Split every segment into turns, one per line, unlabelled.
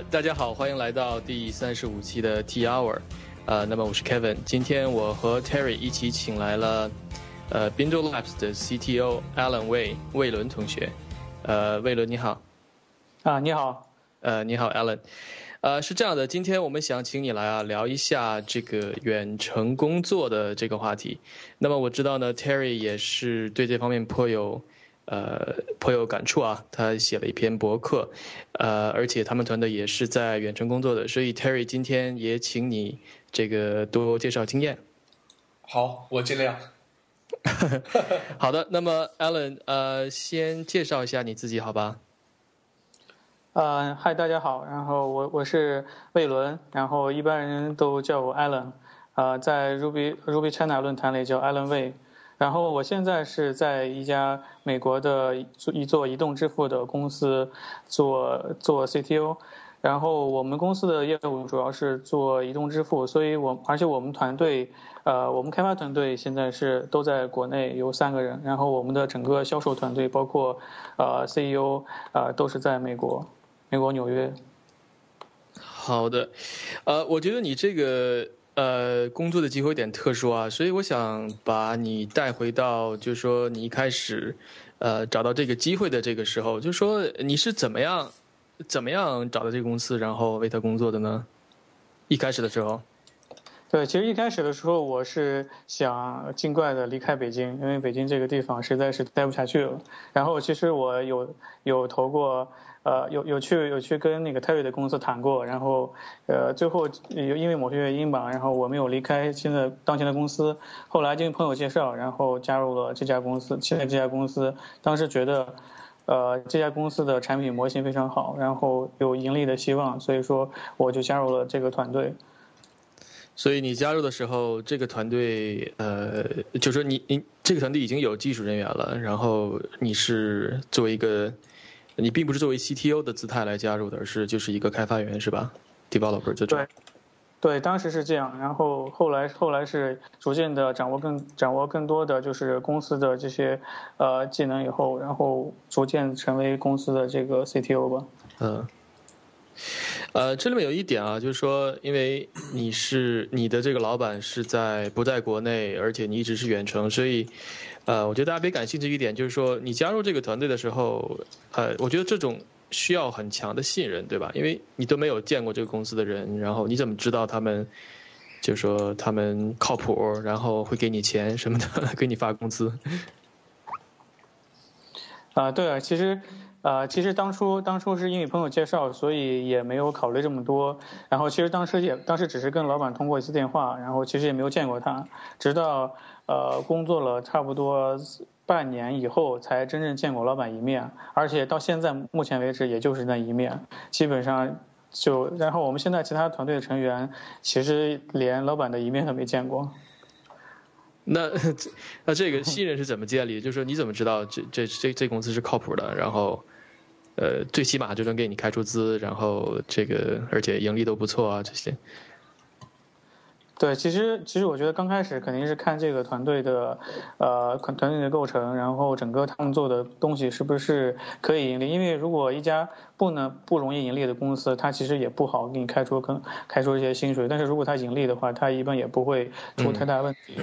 呃，大家好，欢迎来到第三十五期的 T Hour。呃，那么我是 Kevin，今天我和 Terry 一起请来了呃 Bindle Labs 的 CTO Alan 魏魏伦同学。呃，魏伦你好。
啊，你好。
呃，你好 Alan。呃，是这样的，今天我们想请你来啊，聊一下这个远程工作的这个话题。那么我知道呢，Terry 也是对这方面颇有。呃，颇有感触啊！他写了一篇博客，呃，而且他们团队也是在远程工作的，所以 Terry 今天也请你这个多介绍经验。
好，我尽量。
好的，那么 Alan，呃，先介绍一下你自己，好吧？
呃，嗨，大家好，然后我我是魏伦，然后一般人都叫我 Alan，呃，在 Ruby Ruby China 论坛里叫 Alan 魏。然后我现在是在一家美国的一座移动支付的公司做做 CTO，然后我们公司的业务主要是做移动支付，所以我而且我们团队呃我们开发团队现在是都在国内有三个人，然后我们的整个销售团队包括呃 CEO 呃都是在美国，美国纽约。
好的，呃，我觉得你这个。呃，工作的机会有点特殊啊，所以我想把你带回到，就是说你一开始，呃，找到这个机会的这个时候，就是说你是怎么样，怎么样找到这个公司，然后为他工作的呢？一开始的时候，
对，其实一开始的时候我是想尽快的离开北京，因为北京这个地方实在是待不下去了。然后其实我有有投过。呃，有有去有去跟那个泰瑞的公司谈过，然后，呃，最后有因为某些原因吧，然后我没有离开现在当前的公司，后来经朋友介绍，然后加入了这家公司。现在这家公司，当时觉得，呃，这家公司的产品模型非常好，然后有盈利的希望，所以说我就加入了这个团队。
所以你加入的时候，这个团队，呃，就说你你这个团队已经有技术人员了，然后你是作为一个。你并不是作为 CTO 的姿态来加入的，而是就是一个开发员，是吧？Developer 这种。
对，对，当时是这样，然后后来后来是逐渐的掌握更掌握更多的就是公司的这些呃技能以后，然后逐渐成为公司的这个 CTO 吧。
嗯。呃，这里面有一点啊，就是说，因为你是你的这个老板是在不在国内，而且你一直是远程，所以。呃，我觉得大家别感兴趣一点，就是说你加入这个团队的时候，呃，我觉得这种需要很强的信任，对吧？因为你都没有见过这个公司的人，然后你怎么知道他们，就是说他们靠谱，然后会给你钱什么的，给你发工资？
啊，对啊，其实。呃，其实当初当初是因为朋友介绍，所以也没有考虑这么多。然后其实当时也当时只是跟老板通过一次电话，然后其实也没有见过他。直到呃工作了差不多半年以后，才真正见过老板一面。而且到现在目前为止，也就是那一面。基本上就然后我们现在其他团队的成员，其实连老板的一面都没见过。
那 那这个信任是怎么建立？就是说你怎么知道这这这这公司是靠谱的？然后。呃，最起码就能给你开出资，然后这个而且盈利都不错啊，这些。
对，其实其实我觉得刚开始肯定是看这个团队的，呃，团队的构成，然后整个他们做的东西是不是可以盈利？因为如果一家不能不容易盈利的公司，它其实也不好给你开出更开出一些薪水。但是如果它盈利的话，它一般也不会出太大问题。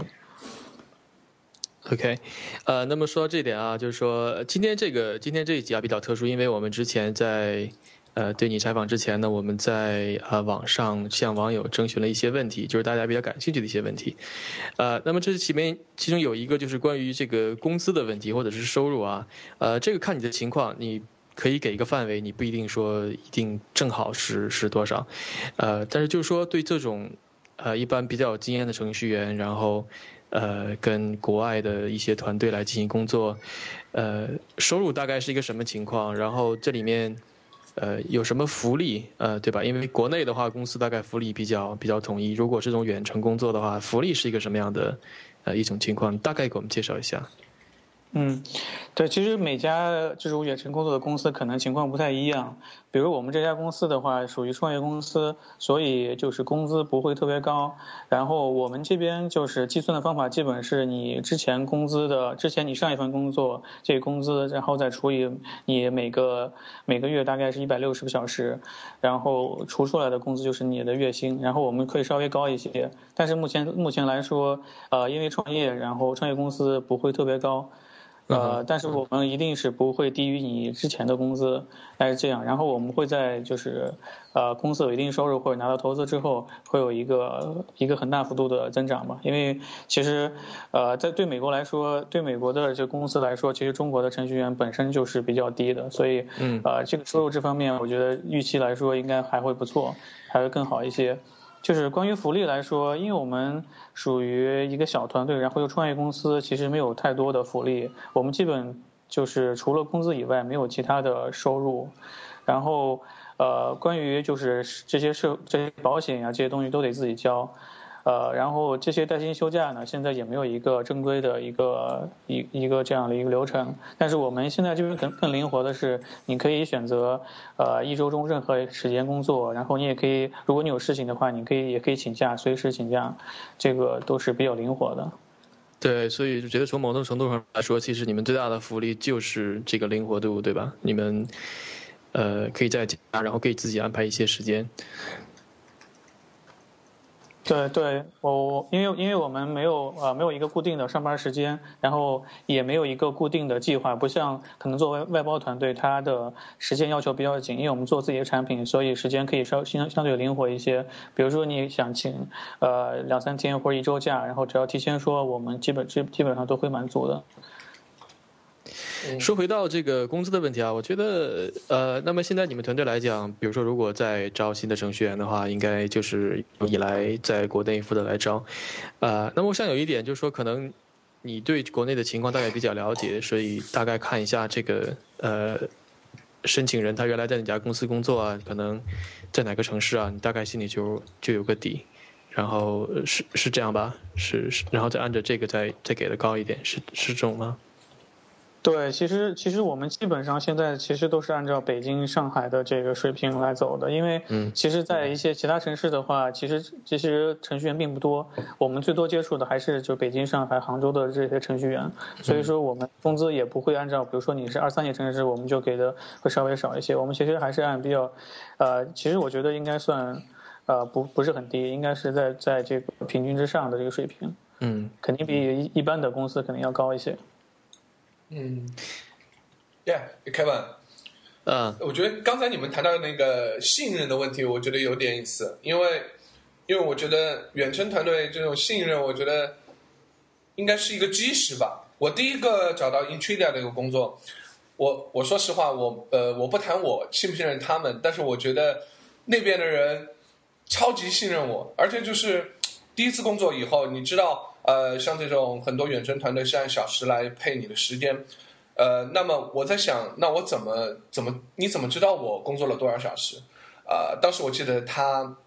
OK，呃，那么说到这点啊，就是说今天这个今天这一集啊比较特殊，因为我们之前在呃对你采访之前呢，我们在呃网上向网友征询了一些问题，就是大家比较感兴趣的一些问题，呃，那么这里面其中有一个就是关于这个工资的问题或者是收入啊，呃，这个看你的情况，你可以给一个范围，你不一定说一定正好是是多少，呃，但是就是说对这种呃一般比较有经验的程序员，然后。呃，跟国外的一些团队来进行工作，呃，收入大概是一个什么情况？然后这里面，呃，有什么福利？呃，对吧？因为国内的话，公司大概福利比较比较统一。如果这种远程工作的话，福利是一个什么样的呃一种情况？大概给我们介绍一下。
嗯，对，其实每家就是远程工作的公司可能情况不太一样。比如我们这家公司的话，属于创业公司，所以就是工资不会特别高。然后我们这边就是计算的方法，基本是你之前工资的，之前你上一份工作这个工资，然后再除以你每个每个月大概是一百六十个小时，然后除出来的工资就是你的月薪。然后我们可以稍微高一些，但是目前目前来说，呃，因为创业，然后创业公司不会特别高。呃，但是我们一定是不会低于你之前的工资，但是这样。然后我们会在就是，呃，公司有一定收入或者拿到投资之后，会有一个一个很大幅度的增长嘛。因为其实，呃，在对美国来说，对美国的这公司来说，其实中国的程序员本身就是比较低的，所以，呃，这个收入这方面，我觉得预期来说应该还会不错，还会更好一些。就是关于福利来说，因为我们属于一个小团队，然后又创业公司，其实没有太多的福利。我们基本就是除了工资以外，没有其他的收入。然后，呃，关于就是这些社这些保险呀，这些东西都得自己交。呃，然后这些带薪休假呢，现在也没有一个正规的一个一一个这样的一个流程。但是我们现在就是更更灵活的是，你可以选择呃一周中任何时间工作，然后你也可以，如果你有事情的话，你可以也可以请假，随时请假，这个都是比较灵活的。
对，所以就觉得从某种程度上来说，其实你们最大的福利就是这个灵活度，对吧？你们呃可以在家，然后可以自己安排一些时间。
对对，我我因为因为我们没有呃没有一个固定的上班时间，然后也没有一个固定的计划，不像可能作为外包团队，它的时间要求比较紧，因为我们做自己的产品，所以时间可以稍相相对灵活一些。比如说你想请呃两三天或者一周假，然后只要提前说，我们基本基基本上都会满足的。
说回到这个工资的问题啊，我觉得呃，那么现在你们团队来讲，比如说如果在招新的程序员的话，应该就是你来在国内负责来招，呃，那么我想有一点就是说，可能你对国内的情况大概比较了解，所以大概看一下这个呃申请人他原来在哪家公司工作啊，可能在哪个城市啊，你大概心里就就有个底，然后是是这样吧，是是，然后再按照这个再再给的高一点，是是这种吗？
对，其实其实我们基本上现在其实都是按照北京、上海的这个水平来走的，因为其实，在一些其他城市的话，其实其实程序员并不多，我们最多接触的还是就北京、上海、杭州的这些程序员，所以说我们工资也不会按照，比如说你是二三线城市，我们就给的会稍微少一些，我们其实还是按比较，呃，其实我觉得应该算，呃，不不是很低，应该是在在这个平均之上的这个水平，
嗯，
肯定比一一般的公司肯定要高一些。
嗯，Yeah，Kevin，
嗯，
我觉得刚才你们谈到那个信任的问题，我觉得有点意思，因为因为我觉得远程团队这种信任，我觉得应该是一个基石吧。我第一个找到 Intridia 这个工作，我我说实话，我呃我不谈我信不信任他们，但是我觉得那边的人超级信任我，而且就是第一次工作以后，你知道。呃，像这种很多远程团队是按小时来配你的时间，呃，那么我在想，那我怎么怎么你怎么知道我工作了多少小时？呃，当时我记得他，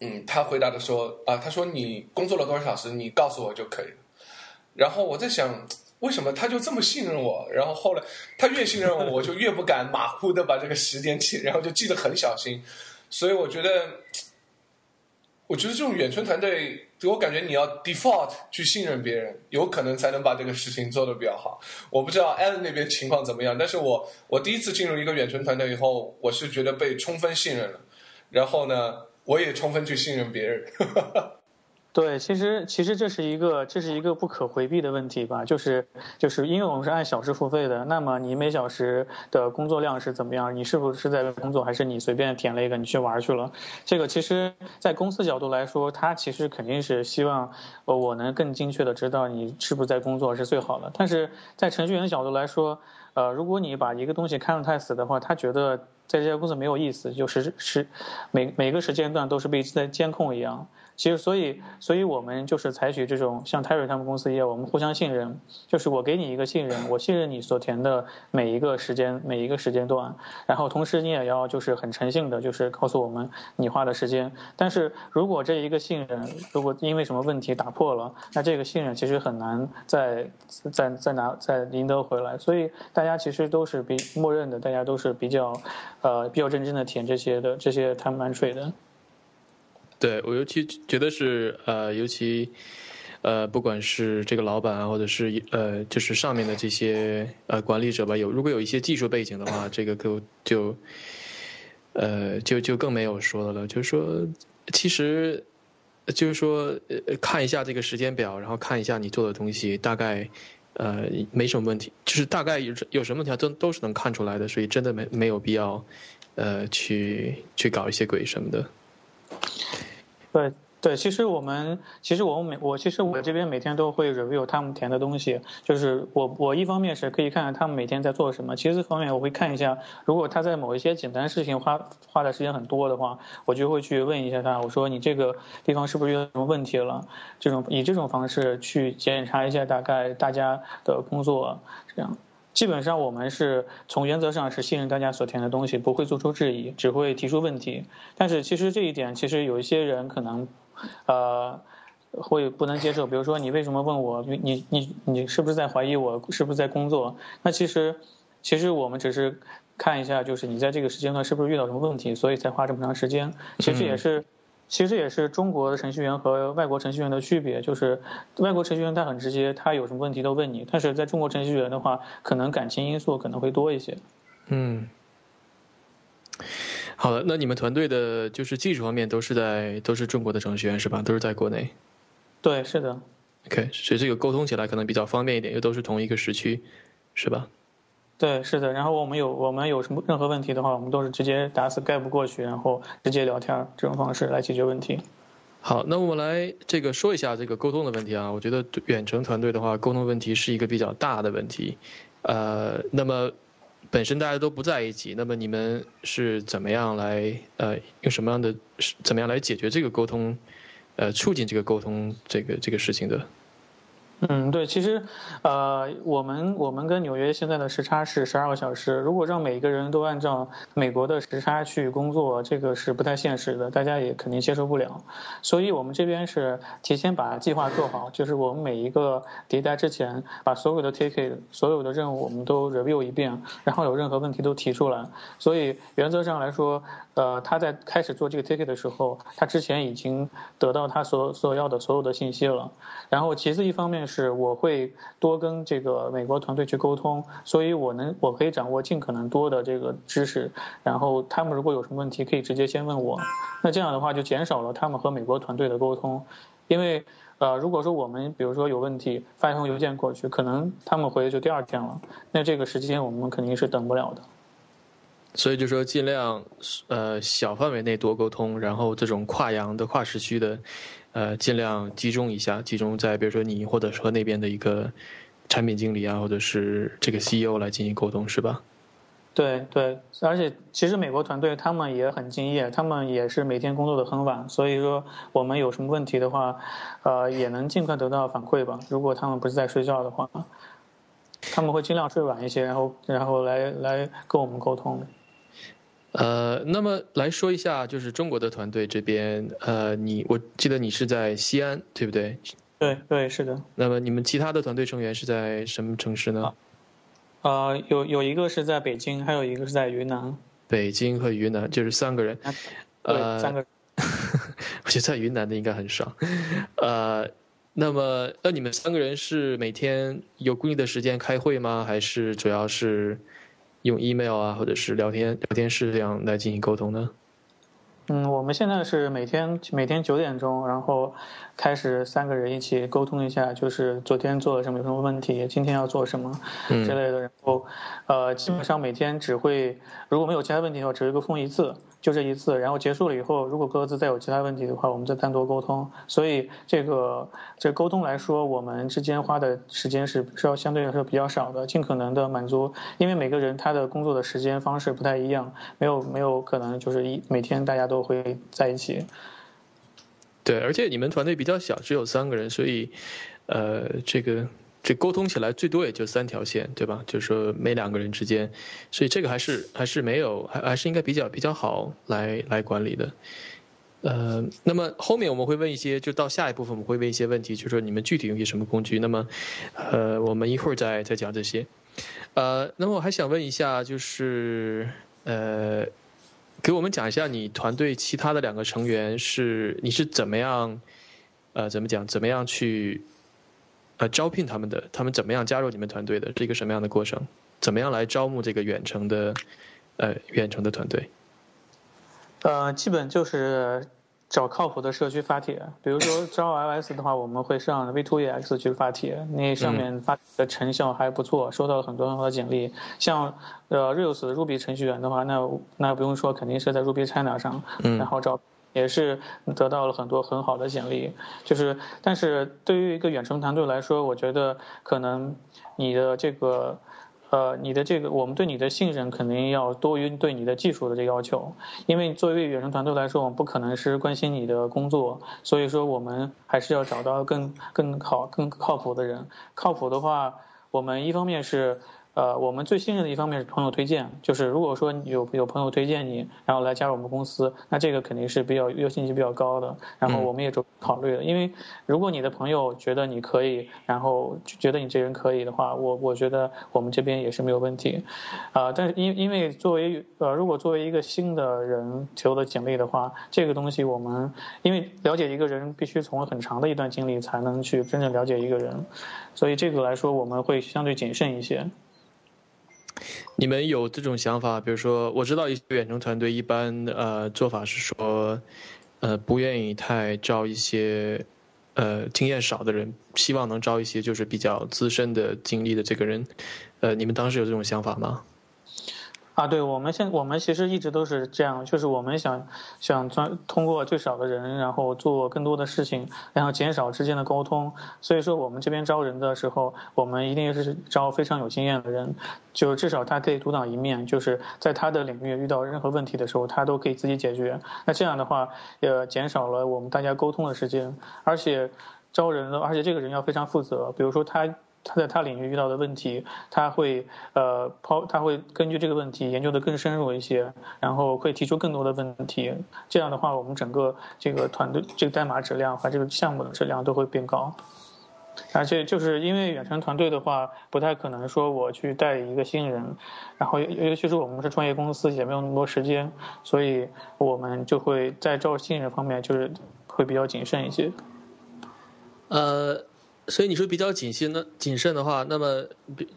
嗯，他回答的说，啊，他说你工作了多少小时，你告诉我就可以了。然后我在想，为什么他就这么信任我？然后后来他越信任我，我就越不敢马虎的把这个时间记，然后就记得很小心。所以我觉得，我觉得这种远程团队。我感觉你要 default 去信任别人，有可能才能把这个事情做得比较好。我不知道 Alan 那边情况怎么样，但是我我第一次进入一个远程团队以后，我是觉得被充分信任了，然后呢，我也充分去信任别人。
对，其实其实这是一个这是一个不可回避的问题吧，就是就是因为我们是按小时付费的，那么你每小时的工作量是怎么样？你是不是在工作，还是你随便填了一个你去玩去了？这个其实，在公司角度来说，他其实肯定是希望我能更精确的知道你是不是在工作是最好的。但是在程序员的角度来说，呃，如果你把一个东西看得太死的话，他觉得在这家公司没有意思，就是是每每个时间段都是被在监控一样。其实，所以，所以我们就是采取这种像 Terry 他们公司一样，我们互相信任，就是我给你一个信任，我信任你所填的每一个时间、每一个时间段，然后同时你也要就是很诚信的，就是告诉我们你花的时间。但是如果这一个信任如果因为什么问题打破了，那这个信任其实很难再再再拿再赢得回来。所以大家其实都是比默认的，大家都是比较呃比较认真的填这些的这些 time entry 的。
对我尤其觉得是呃，尤其呃，不管是这个老板啊，或者是呃，就是上面的这些呃管理者吧，有如果有一些技术背景的话，这个就就呃就就更没有说的了。就是说，其实就是说呃看一下这个时间表，然后看一下你做的东西，大概呃没什么问题，就是大概有有什么问题都都是能看出来的，所以真的没没有必要呃去去搞一些鬼什么的。
对对，其实我们其实我每我其实我这边每天都会 review 他们填的东西，就是我我一方面是可以看看他们每天在做什么，其次方面我会看一下，如果他在某一些简单事情花花的时间很多的话，我就会去问一下他，我说你这个地方是不是遇到什么问题了？这种以这种方式去检查一下大概大家的工作这样。基本上我们是从原则上是信任大家所填的东西，不会做出质疑，只会提出问题。但是其实这一点，其实有一些人可能，呃，会不能接受。比如说，你为什么问我？你你你是不是在怀疑我是不是在工作？那其实，其实我们只是看一下，就是你在这个时间段是不是遇到什么问题，所以才花这么长时间。其实也是。其实也是中国的程序员和外国程序员的区别，就是外国程序员他很直接，他有什么问题都问你；但是在中国程序员的话，可能感情因素可能会多一些。
嗯，好的，那你们团队的就是技术方面都是在都是中国的程序员是吧？都是在国内？
对，是的。
OK，所以这个沟通起来可能比较方便一点，又都是同一个时区，是吧？
对，是的。然后我们有我们有什么任何问题的话，我们都是直接打死盖不过去，然后直接聊天这种方式来解决问题。
好，那我们来这个说一下这个沟通的问题啊。我觉得远程团队的话，沟通问题是一个比较大的问题。呃，那么本身大家都不在一起，那么你们是怎么样来呃用什么样的怎么样来解决这个沟通，呃促进这个沟通这个这个事情的？
嗯，对，其实，呃，我们我们跟纽约现在的时差是十二个小时。如果让每一个人都按照美国的时差去工作，这个是不太现实的，大家也肯定接受不了。所以我们这边是提前把计划做好，就是我们每一个迭代之前，把所有的 ticket、所有的任务我们都 review 一遍，然后有任何问题都提出来。所以原则上来说，呃，他在开始做这个 ticket 的时候，他之前已经得到他所所要的所有的信息了。然后其次一方面。是我会多跟这个美国团队去沟通，所以我能我可以掌握尽可能多的这个知识，然后他们如果有什么问题，可以直接先问我。那这样的话就减少了他们和美国团队的沟通，因为呃，如果说我们比如说有问题发一封邮件过去，可能他们回就第二天了，那这个时间我们肯定是等不了的。
所以就说尽量呃小范围内多沟通，然后这种跨洋的跨时区的。呃，尽量集中一下，集中在比如说你或者和那边的一个产品经理啊，或者是这个 CEO 来进行沟通，是吧？
对对，而且其实美国团队他们也很敬业，他们也是每天工作的很晚，所以说我们有什么问题的话，呃，也能尽快得到反馈吧。如果他们不是在睡觉的话，他们会尽量睡晚一些，然后然后来来跟我们沟通。
呃，那么来说一下，就是中国的团队这边，呃，你我记得你是在西安，对不对？
对对，是的。
那么你们其他的团队成员是在什么城市呢？
呃，有有一个是在北京，还有一个是在云南。
北京和云南就是三个人。
呃，三个。
我觉得在云南的应该很少。呃，那么那你们三个人是每天有固定的时间开会吗？还是主要是？用 email 啊，或者是聊天聊天室这样来进行沟通呢？
嗯，我们现在是每天每天九点钟，然后开始三个人一起沟通一下，就是昨天做了什么有什么问题，今天要做什么之类的。然后，呃，基本上每天只会如果没有其他问题的话，只会沟通一次。就这一次，然后结束了以后，如果各自再有其他问题的话，我们再单独沟通。所以这个这沟通来说，我们之间花的时间是是要相对来说比较少的，尽可能的满足，因为每个人他的工作的时间方式不太一样，没有没有可能就是一每天大家都会在一起。
对，而且你们团队比较小，只有三个人，所以呃，这个这沟通起来最多也就三条线，对吧？就是说每两个人之间，所以这个还是还是没有，还还是应该比较比较好来来管理的。呃，那么后面我们会问一些，就到下一部分我们会问一些问题，就是说你们具体用些什么工具？那么，呃，我们一会儿再再讲这些。呃，那么我还想问一下，就是呃，给我们讲一下你团队其他的两个成员是你是怎么样，呃，怎么讲？怎么样去呃招聘他们的？他们怎么样加入你们团队的？是一个什么样的过程？怎么样来招募这个远程的呃远程的团队？
呃，基本就是找靠谱的社区发帖，比如说 招 iOS 的话，我们会上 V2EX 去发帖，那上面发的成效还不错，收到了很多很好的简历。像呃 Rails Ruby 程序员的话，那那不用说，肯定是在 Ruby China 上，然后找也是得到了很多很好的简历。就是，但是对于一个远程团队来说，我觉得可能你的这个。呃，你的这个，我们对你的信任肯定要多于对你的技术的这要求，因为作为远程团队来说，我们不可能是关心你的工作，所以说我们还是要找到更更好、更靠谱的人。靠谱的话，我们一方面是。呃，我们最信任的一方面是朋友推荐，就是如果说有有朋友推荐你，然后来加入我们公司，那这个肯定是比较优先级比较高的。然后我们也就考虑了，因为如果你的朋友觉得你可以，然后觉得你这人可以的话，我我觉得我们这边也是没有问题。啊，但是因因为作为呃，如果作为一个新的人投的简历的话，这个东西我们因为了解一个人必须从很长的一段经历才能去真正了解一个人，所以这个来说我们会相对谨慎一些。
你们有这种想法？比如说，我知道一些远程团队一般呃做法是说，呃不愿意太招一些呃经验少的人，希望能招一些就是比较资深的经历的这个人。呃，你们当时有这种想法吗？
啊，对，我们现我们其实一直都是这样，就是我们想想专通过最少的人，然后做更多的事情，然后减少之间的沟通。所以说，我们这边招人的时候，我们一定是招非常有经验的人，就至少他可以独当一面，就是在他的领域遇到任何问题的时候，他都可以自己解决。那这样的话，也减少了我们大家沟通的时间，而且招人的，而且这个人要非常负责，比如说他。他在他领域遇到的问题，他会呃抛，他会根据这个问题研究的更深入一些，然后会提出更多的问题。这样的话，我们整个这个团队这个代码质量和这个项目的质量都会变高。而且就是因为远程团队的话，不太可能说我去带一个新人，然后尤其是我们是创业公司，也没有那么多时间，所以我们就会在招新人方面就是会比较谨慎一些。
呃。所以你说比较谨慎的谨慎的话，那么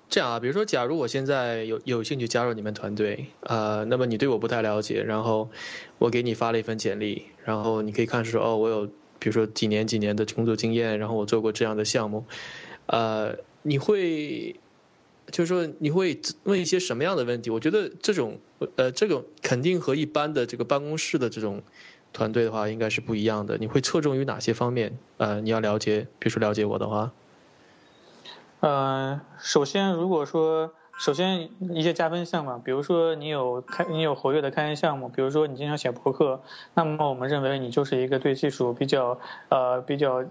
这样啊，比如说，假如我现在有有兴趣加入你们团队，啊，那么你对我不太了解，然后我给你发了一份简历，然后你可以看出说，哦，我有比如说几年几年的工作经验，然后我做过这样的项目，呃，你会就是说你会问一些什么样的问题？我觉得这种呃，这种肯定和一般的这个办公室的这种。团队的话应该是不一样的，你会侧重于哪些方面？呃，你要了解，比如说了解我的话，
呃，首先如果说。首先，一些加分项嘛，比如说你有开，你有活跃的开源项目，比如说你经常写博客，那么我们认为你就是一个对技术比较呃比较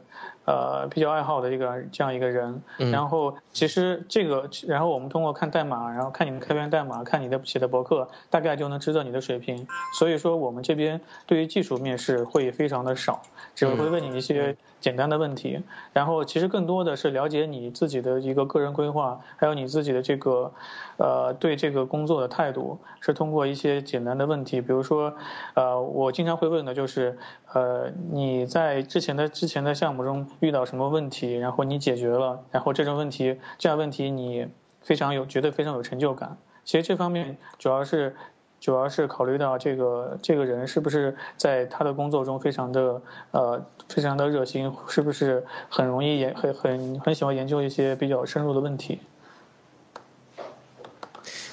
呃比较爱好的一个这样一个人。然后其实这个，然后我们通过看代码，然后看你的开源代码，看你的写的博客，大概就能知道你的水平。所以说我们这边对于技术面试会非常的少，只会问你一些。简单的问题，然后其实更多的是了解你自己的一个个人规划，还有你自己的这个，呃，对这个工作的态度，是通过一些简单的问题，比如说，呃，我经常会问的就是，呃，你在之前的之前的项目中遇到什么问题，然后你解决了，然后这种问题这样问题你非常有觉得非常有成就感。其实这方面主要是。主要是考虑到这个这个人是不是在他的工作中非常的呃非常的热心，是不是很容易研很很很喜欢研究一些比较深入的问题。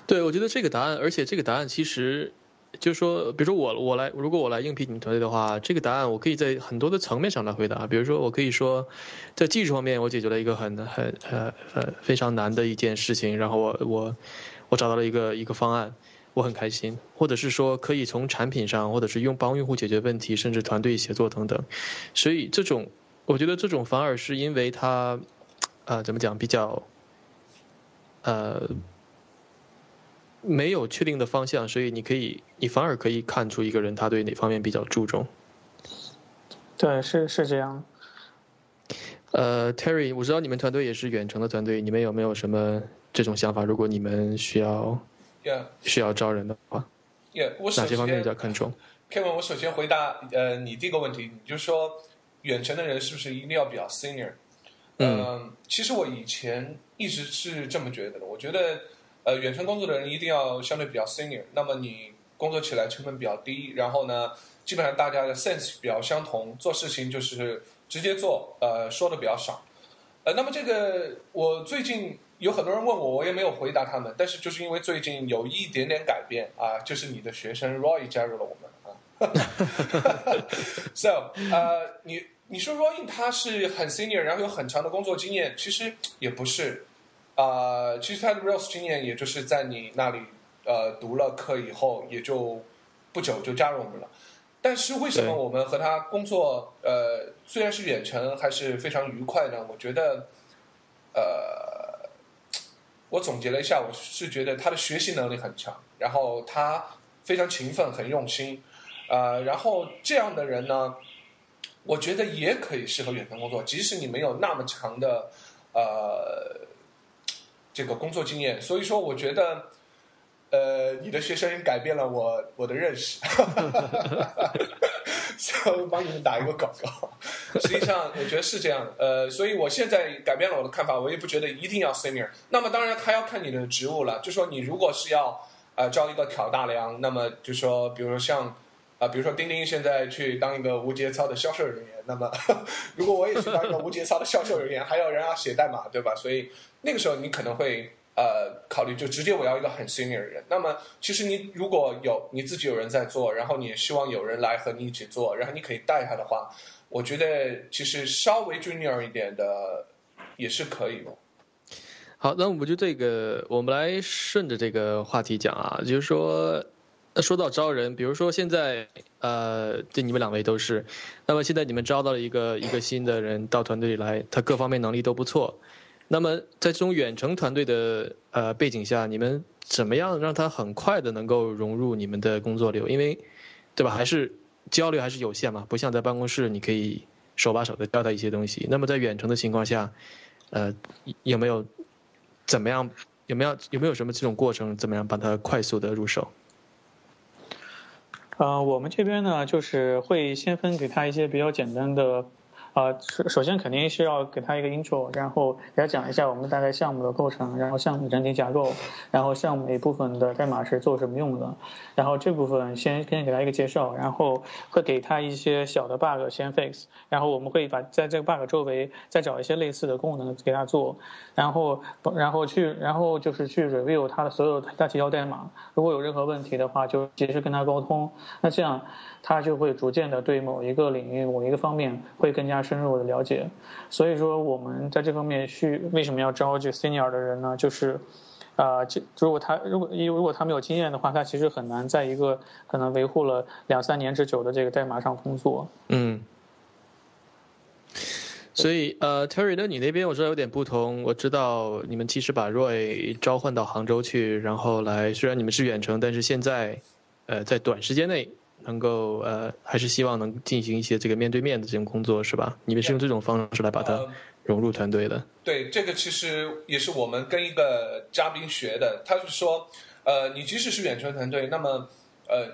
对，我觉得这个答案，而且这个答案其实就是说，比如说我我来，如果我来应聘你们团队的话，这个答案我可以在很多的层面上来回答。比如说，我可以说，在技术方面，我解决了一个很很呃呃非常难的一件事情，然后我我我找到了一个一个方案。我很开心，或者是说可以从产品上，或者是用帮用户解决问题，甚至团队协作等等。所以这种，我觉得这种反而是因为它，呃，怎么讲，比较，呃，没有确定的方向，所以你可以，你反而可以看出一个人他对哪方面比较注重。
对，是是这样。
呃，Terry，我知道你们团队也是远程的团队，你们有没有什么这种想法？如果你们需要？需要招人的话，
我哪
些方面比较看重
？Kevin，我首先回答呃你第一个问题，你就说远程的人是不是一定要比较 senior？嗯，其实我以前一直是这么觉得的。我觉得呃远程工作的人一定要相对比较 senior，那么你工作起来成本比较低，然后呢，基本上大家的 sense 比较相同，做事情就是直接做，呃说的比较少。呃，那么这个我最近。有很多人问我，我也没有回答他们。但是就是因为最近有一点点改变啊，就是你的学生 Roy 加入了我们啊。So，呃，你你说 Roy 他是很 senior，然后有很长的工作经验，其实也不是啊。其实他的 r o s e 经验也就是在你那里呃读了课以后，也就不久就加入我们了。但是为什么我们和他工作呃虽然是远程，还是非常愉快呢？我觉得呃。我总结了一下，我是觉得他的学习能力很强，然后他非常勤奋、很用心，呃，然后这样的人呢，我觉得也可以适合远程工作，即使你没有那么强的呃这个工作经验。所以说，我觉得。呃，你的学生改变了我我的认识，所以帮你们打一个广告。实际上，我觉得是这样。呃，所以我现在改变了我的看法，我也不觉得一定要 senior。那么，当然还要看你的职务了。就说你如果是要呃招一个挑大梁，那么就说，比如说像啊，比如说钉钉现在去当一个无节操的销售人员，那么如果我也去当一个无节操的销售人员，还有人要写代码，对吧？所以那个时候你可能会。呃，考虑就直接我要一个很 senior 的人。那么，其实你如果有你自己有人在做，然后你也希望有人来和你一起做，然后你可以带他的话，我觉得其实稍微 junior 一点的也是可以的。
好，那我们就这个，我们来顺着这个话题讲啊，就是说，那说到招人，比如说现在，呃，对你们两位都是，那么现在你们招到了一个一个新的人到团队里来，他各方面能力都不错。那么，在这种远程团队的呃背景下，你们怎么样让他很快的能够融入你们的工作流？因为，对吧？还是交流还是有限嘛，不像在办公室，你可以手把手的教他一些东西。那么在远程的情况下，呃，有没有怎么样？有没有有没有什么这种过程？怎么样帮他快速的入手？
呃，我们这边呢，就是会先分给他一些比较简单的。啊，首首先肯定是要给他一个 intro，然后给他讲一下我们大概项目的构成，然后项目整体架构，然后项目每部分的代码是做什么用的，然后这部分先先给他一个介绍，然后会给他一些小的 bug 先 fix，然后我们会把在这个 bug 周围再找一些类似的功能给他做，然后然后去然后就是去 review 他的所有他提交代码，如果有任何问题的话就及时跟他沟通，那这样他就会逐渐的对某一个领域某一个方面会更加。深入的了解，所以说我们在这方面去为什么要招这 senior 的人呢？就是，啊，这如果他如果因为如果他没有经验的话，他其实很难在一个可能维护了两三年之久的这个代码上工作。
嗯。所以呃，Terry 那你那边我知道有点不同。我知道你们其实把 Roy 召唤到杭州去，然后来虽然你们是远程，但是现在呃在短时间内。能够呃，还是希望能进行一些这个面对面的这种工作，是吧？你们是用这种方式来把它融入团队的。
对，这个其实也是我们跟一个嘉宾学的。他是说，呃，你即使是远程团队，那么呃，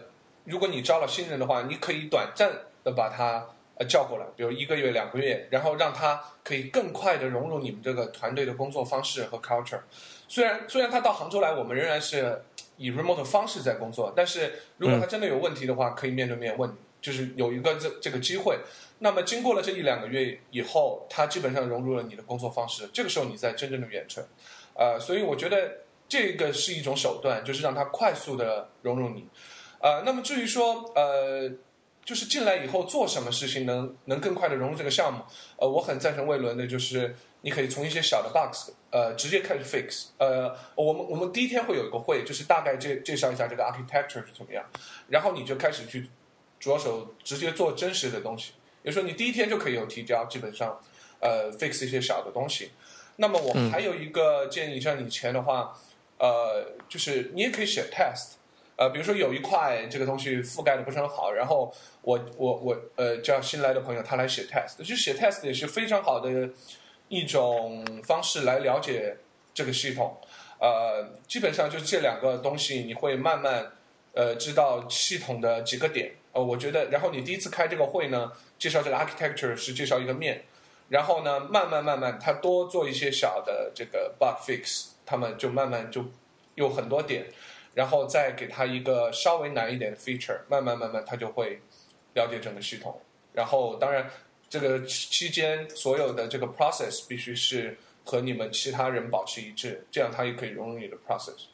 如果你招了新人的话，你可以短暂的把他呃叫过来，比如一个月、两个月，然后让他可以更快的融入你们这个团队的工作方式和 culture。虽然虽然他到杭州来，我们仍然是。以 remote 方式在工作，但是如果他真的有问题的话，可以面对面问，就是有一个这这个机会。那么经过了这一两个月以后，他基本上融入了你的工作方式，这个时候你在真正的远程，呃，所以我觉得这个是一种手段，就是让他快速的融入你。呃，那么至于说呃就是进来以后做什么事情能能更快的融入这个项目。呃，我很赞成魏伦的，就是你可以从一些小的 bugs，呃，直接开始 fix。呃，我们我们第一天会有一个会，就是大概介介绍一下这个 architecture 是怎么样，然后你就开始去着手直接做真实的东西。比如说你第一天就可以有提交，基本上呃 fix 一些小的东西。那么我还有一个建议，像以前的话，呃，就是你也可以写 test。呃，比如说有一块这个东西覆盖的不是很好，然后我我我呃叫新来的朋友他来写 test，就写 test 也是非常好的一种方式来了解这个系统。呃，基本上就这两个东西，你会慢慢呃知道系统的几个点。呃，我觉得，然后你第一次开这个会呢，介绍这个 architecture 是介绍一个面，然后呢，慢慢慢慢他多做一些小的这个 bug fix，他们就慢慢就有很多点。然后再给他一个稍微难一点的 feature，慢慢慢慢他就会了解整个系统。然后当然这个期间所有的这个 process 必须是和你们其他人保持一致，这样他也可以融入你的 process。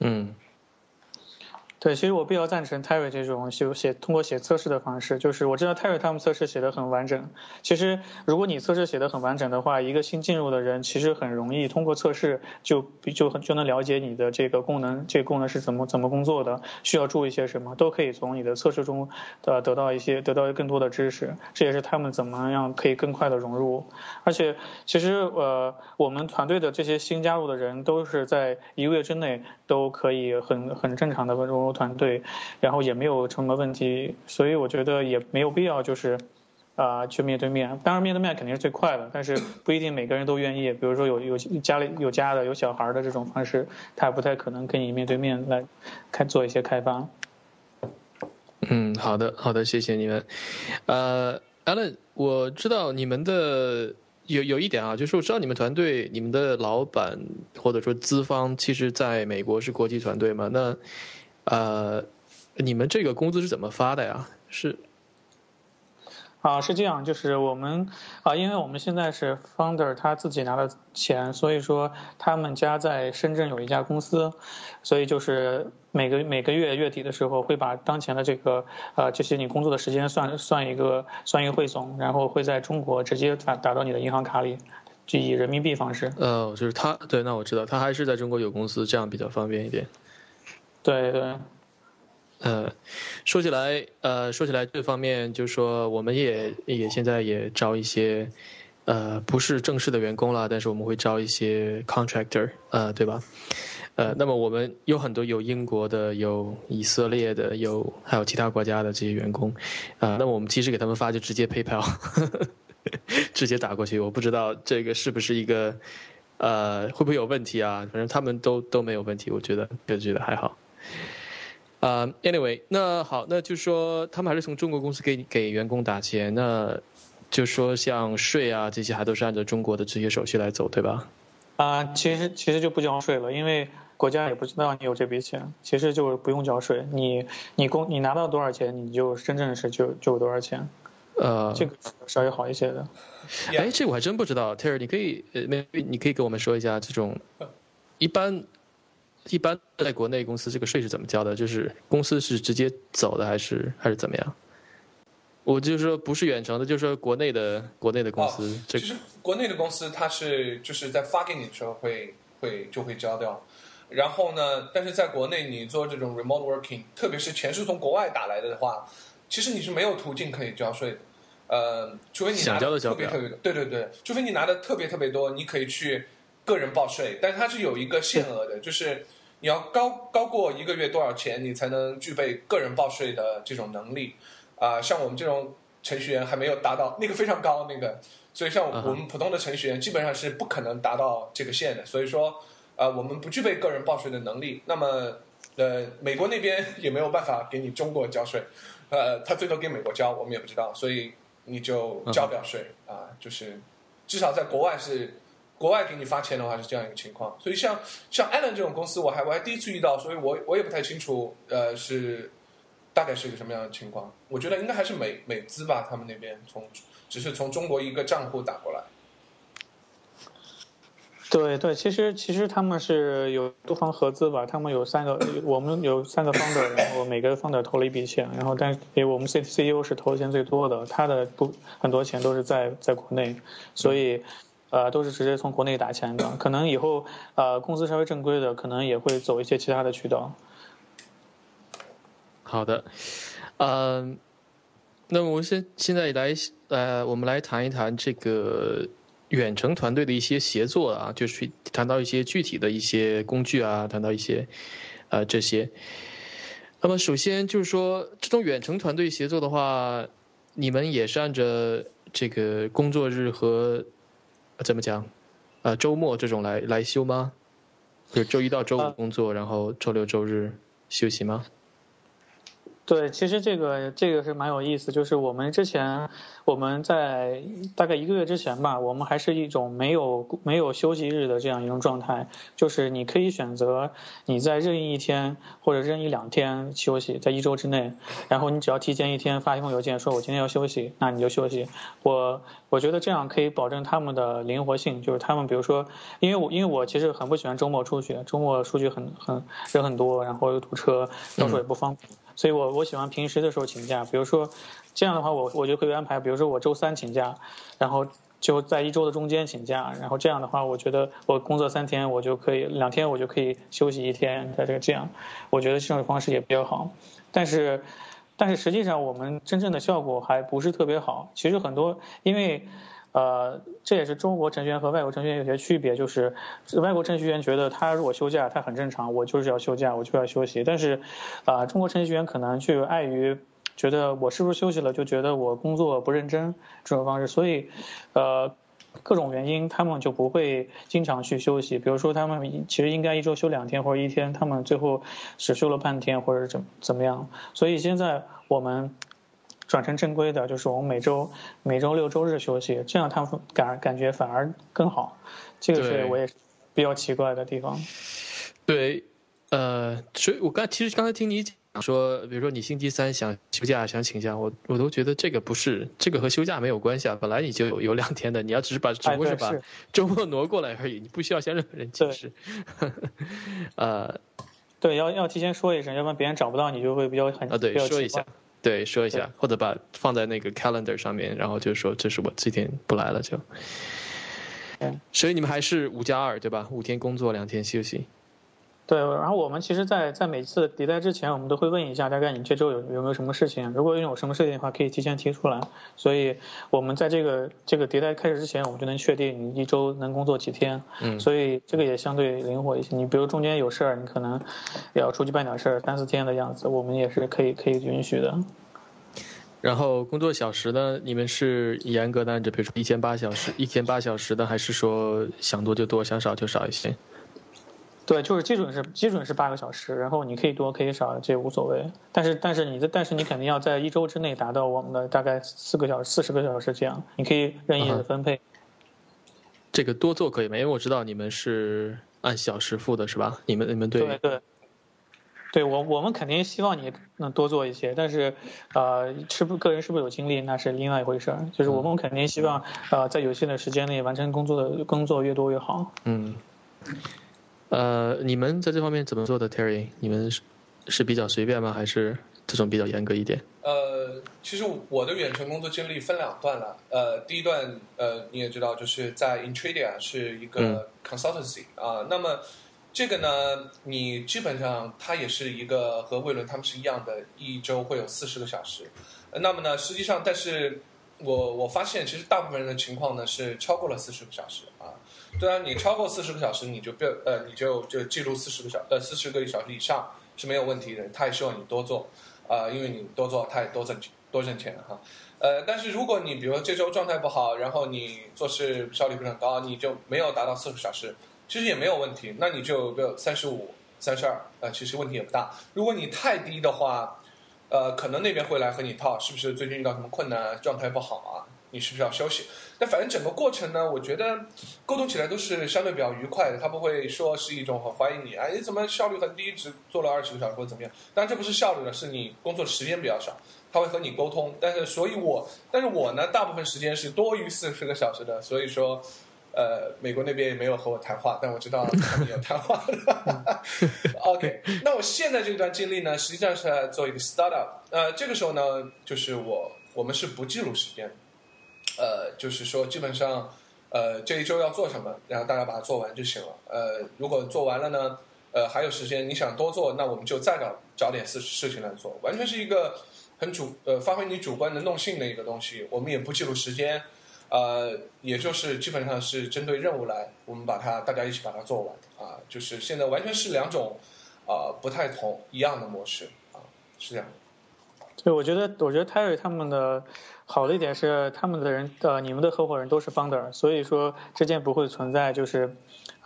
嗯。
对，其实我比较赞成 Terry 这种写写通过写测试的方式。就是我知道 Terry 他们测试写的很完整。其实如果你测试写的很完整的话，一个新进入的人其实很容易通过测试就就很就能了解你的这个功能，这个功能是怎么怎么工作的，需要注意些什么，都可以从你的测试中呃得到一些得到更多的知识。这也是他们怎么样可以更快的融入。而且其实呃我们团队的这些新加入的人都是在一个月之内都可以很很正常的融入。团队，然后也没有什么问题，所以我觉得也没有必要，就是啊，去面对面。当然，面对面肯定是最快的，但是不一定每个人都愿意。比如说，有有家里有家的、有小孩的这种方式，他也不太可能跟你面对面来开做一些开发。
嗯，好的，好的，谢谢你们。呃，Allen，我知道你们的有有一点啊，就是我知道你们团队、你们的老板或者说资方，其实在美国是国际团队嘛？那呃，你们这个工资是怎么发的呀？是
啊，是这样，就是我们啊，因为我们现在是 founder 他自己拿的钱，所以说他们家在深圳有一家公司，所以就是每个每个月月底的时候会把当前的这个呃这些你工作的时间算算一个算一个汇总，然后会在中国直接打打到你的银行卡里，就以人民币方式。
呃，就是他对，那我知道他还是在中国有公司，这样比较方便一点。
对对，
呃，说起来，呃，说起来这方面，就是说，我们也也现在也招一些，呃，不是正式的员工了，但是我们会招一些 contractor，呃，对吧？呃，那么我们有很多有英国的，有以色列的，有还有其他国家的这些员工，啊，那么我们其实给他们发就直接 PayPal，直接打过去，我不知道这个是不是一个，呃，会不会有问题啊？反正他们都都没有问题，我觉得就觉得还好。啊，anyway，那好，那就说他们还是从中国公司给给员工打钱，那就说像税啊这些还都是按照中国的这些手续来走，对吧？
啊，其实其实就不交税了，因为国家也不知道你有这笔钱，其实就是不用交税，你你工你拿到多少钱，你就真正是就就有多少钱。
呃，
这个稍微好一些的。
哎，这我还真不知道，Terry，你可以呃，没你可以给我们说一下这种一般。一般在国内公司这个税是怎么交的？就是公司是直接走的，还是还是怎么样？我就是说不是远程的，就是说国内的国内的公司。
这其实国内的公司它是就是在发给你的时候会会就会交掉，然后呢，但是在国内你做这种 remote working，特别是钱是从国外打来的的话，其实你是没有途径可以交税的。呃，除非你拿的特别特别多，对对对，除非你拿的特别特别多，你可以去个人报税，但是它是有一个限额的，就是。你要高高过一个月多少钱，你才能具备个人报税的这种能力？啊，像我们这种程序员还没有达到那个非常高那个，所以像我们普通的程序员基本上是不可能达到这个线的。所以说，啊，我们不具备个人报税的能力。那么，呃，美国那边 也没有办法给你中国交税，呃，他最多给美国交，我们也不知道，所以你就交不了税啊。就是至少在国外是。国外给你发钱的话是这样一个情况，所以像像 Allen 这种公司，我还我还第一次遇到，所以我我也不太清楚，呃，是大概是一个什么样的情况。我觉得应该还是美美资吧，他们那边从只是从中国一个账户打过来。
对对，其实其实他们是有多方合资吧，他们有三个，我们有三个 founder，然后每个 founder 投了一笔钱，然后但是给我们 C C E O 是投钱最多的，他的不很多钱都是在在国内，所以呃都是直接从国内打钱的，可能以后呃公司稍微正规的，可能也会走一些其他的渠道。
好的，嗯，那么我们现现在来呃，我们来谈一谈这个。远程团队的一些协作啊，就是谈到一些具体的一些工具啊，谈到一些呃这些。那么首先就是说，这种远程团队协作的话，你们也是按照这个工作日和怎么讲呃周末这种来来休吗？就周一到周五工作，然后周六周日休息吗？
对，其实这个这个是蛮有意思，就是我们之前我们在大概一个月之前吧，我们还是一种没有没有休息日的这样一种状态，就是你可以选择你在任意一天或者任意两天休息，在一周之内，然后你只要提前一天发一封邮件说我今天要休息，那你就休息。我我觉得这样可以保证他们的灵活性，就是他们比如说，因为我因为我其实很不喜欢周末出去，周末出去很很人很多，然后又堵车，到时候也不方便。所以，我我喜欢平时的时候请假，比如说，这样的话，我我就可以安排，比如说我周三请假，然后就在一周的中间请假，然后这样的话，我觉得我工作三天，我就可以两天我就可以休息一天，在这个这样，我觉得这种方式也比较好。但是，但是实际上我们真正的效果还不是特别好。其实很多因为。呃，这也是中国程序员和外国程序员有些区别，就是外国程序员觉得他如果休假，他很正常，我就是要休假，我就要休息。但是，啊，中国程序员可能就碍于觉得我是不是休息了，就觉得我工作不认真这种方式，所以，呃，各种原因他们就不会经常去休息。比如说，他们其实应该一周休两天或者一天，他们最后只休了半天或者怎怎么样。所以现在我们。转成正规的，就是我们每周每周六周日休息，这样他们感感觉反而更好。这个是我也比较奇怪的地方。
对，呃，所以我刚其实刚才听你讲说，比如说你星期三想休假想请假，我我都觉得这个不是这个和休假没有关系啊，本来你就有有两天的，你要只是把只不过是把 周末挪过来而已，你不需要向任何人解释。呃，
对，要要提前说一声，要不然别人找不到你就会比较很
啊，对，说一下。对，说一下，或者把放在那个 calendar 上面，然后就说这是我这天不来了就。所以你们还是五加二对吧？五天工作，两天休息。
对，然后我们其实，在在每次迭代之前，我们都会问一下，大概你这周有有没有什么事情？如果有什么事情的话，可以提前提出来。所以，我们在这个这个迭代开始之前，我们就能确定你一周能工作几天。
嗯。
所以这个也相对灵活一些。你比如中间有事儿，你可能也要出去办点事儿，三四天的样子，我们也是可以可以允许的。
然后工作小时呢？你们是严格的按照，比如说一天八小时，一天八小时的，还是说想多就多，想少就少一些？
对，就是基准是基准是八个小时，然后你可以多可以少，这无所谓。但是但是你的但是你肯定要在一周之内达到我们的大概四个小时、四十个小时这样，你可以任意的分配。
这个多做可以吗？因为我知道你们是按小时付的，是吧？你们你们
对对，对我我们肯定希望你能多做一些，但是呃，是不个人是不是有精力那是另外一回事儿。就是我们肯定希望呃在有限的时间内完成工作的工作越多越好。
嗯。呃，你们在这方面怎么做的，Terry？你们是是比较随便吗？还是这种比较严格一点？
呃，其实我的远程工作经历分两段了。呃，第一段呃你也知道，就是在 Intradia 是一个 consultancy 啊。那么这个呢，你基本上它也是一个和魏伦他们是一样的，一周会有四十个小时。那么呢，实际上，但是我我发现，其实大部分人的情况呢是超过了四十个小时啊。对啊，你超过四十个小时，你就不呃，你就就记录四十个小呃四十个小时以上是没有问题的。他也希望你多做，啊，因为你多做，他也多挣钱多挣钱哈。呃，但是如果你比如说这周状态不好，然后你做事效率不是很高，你就没有达到四十小时，其实也没有问题。那你就比如三十五、三十二，呃，其实问题也不大。如果你太低的话，呃，可能那边会来和你套，是不是最近遇到什么困难，状态不好啊？你是不是要休息？但反正整个过程呢，我觉得沟通起来都是相对比较愉快的。他不会说是一种很怀疑你，哎，你怎么效率很低，只做了二十个小时或者怎么样？当然这不是效率了，是你工作时间比较少。他会和你沟通，但是所以我，但是我呢，大部分时间是多于四十个小时的。所以说，呃，美国那边也没有和我谈话，但我知道他们有谈话。OK，那我现在这段经历呢，实际上是在做一个 startup。呃，这个时候呢，就是我我们是不记录时间，呃，就是说基本上，呃，这一周要做什么，然后大家把它做完就行了。呃，如果做完了呢，呃，还有时间你想多做，那我们就再找找点事事情来做，完全是一个很主呃发挥你主观能动性的一个东西。我们也不记录时间。呃，也就是基本上是针对任务来，我们把它大家一起把它做完啊，就是现在完全是两种啊不太同一样的模式啊，是这样。
对，我觉得我觉得泰瑞他们的好的一点是，他们的人呃，你们的合伙人都是 founder，所以说之间不会存在就是。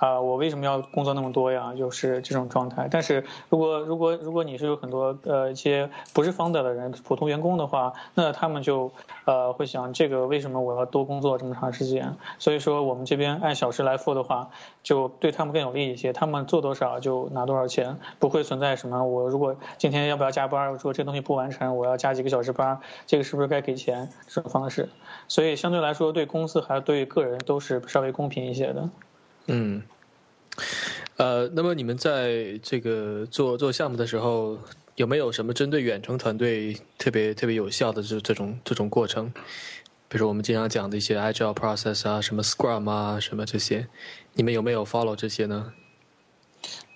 啊，我为什么要工作那么多呀？就是这种状态。但是如果如果如果你是有很多呃一些不是 founder 的人，普通员工的话，那他们就呃会想，这个为什么我要多工作这么长时间？所以说我们这边按小时来付的话，就对他们更有利一些。他们做多少就拿多少钱，不会存在什么我如果今天要不要加班？如果这东西不完成，我要加几个小时班，这个是不是该给钱？这种方式，所以相对来说对公司还是对个人都是稍微公平一些的。
嗯，呃，那么你们在这个做做项目的时候，有没有什么针对远程团队特别特别有效的这这种这种过程？比如说我们经常讲的一些 agile process 啊，什么 Scrum 啊，什么这些，你们有没有 follow 这些呢？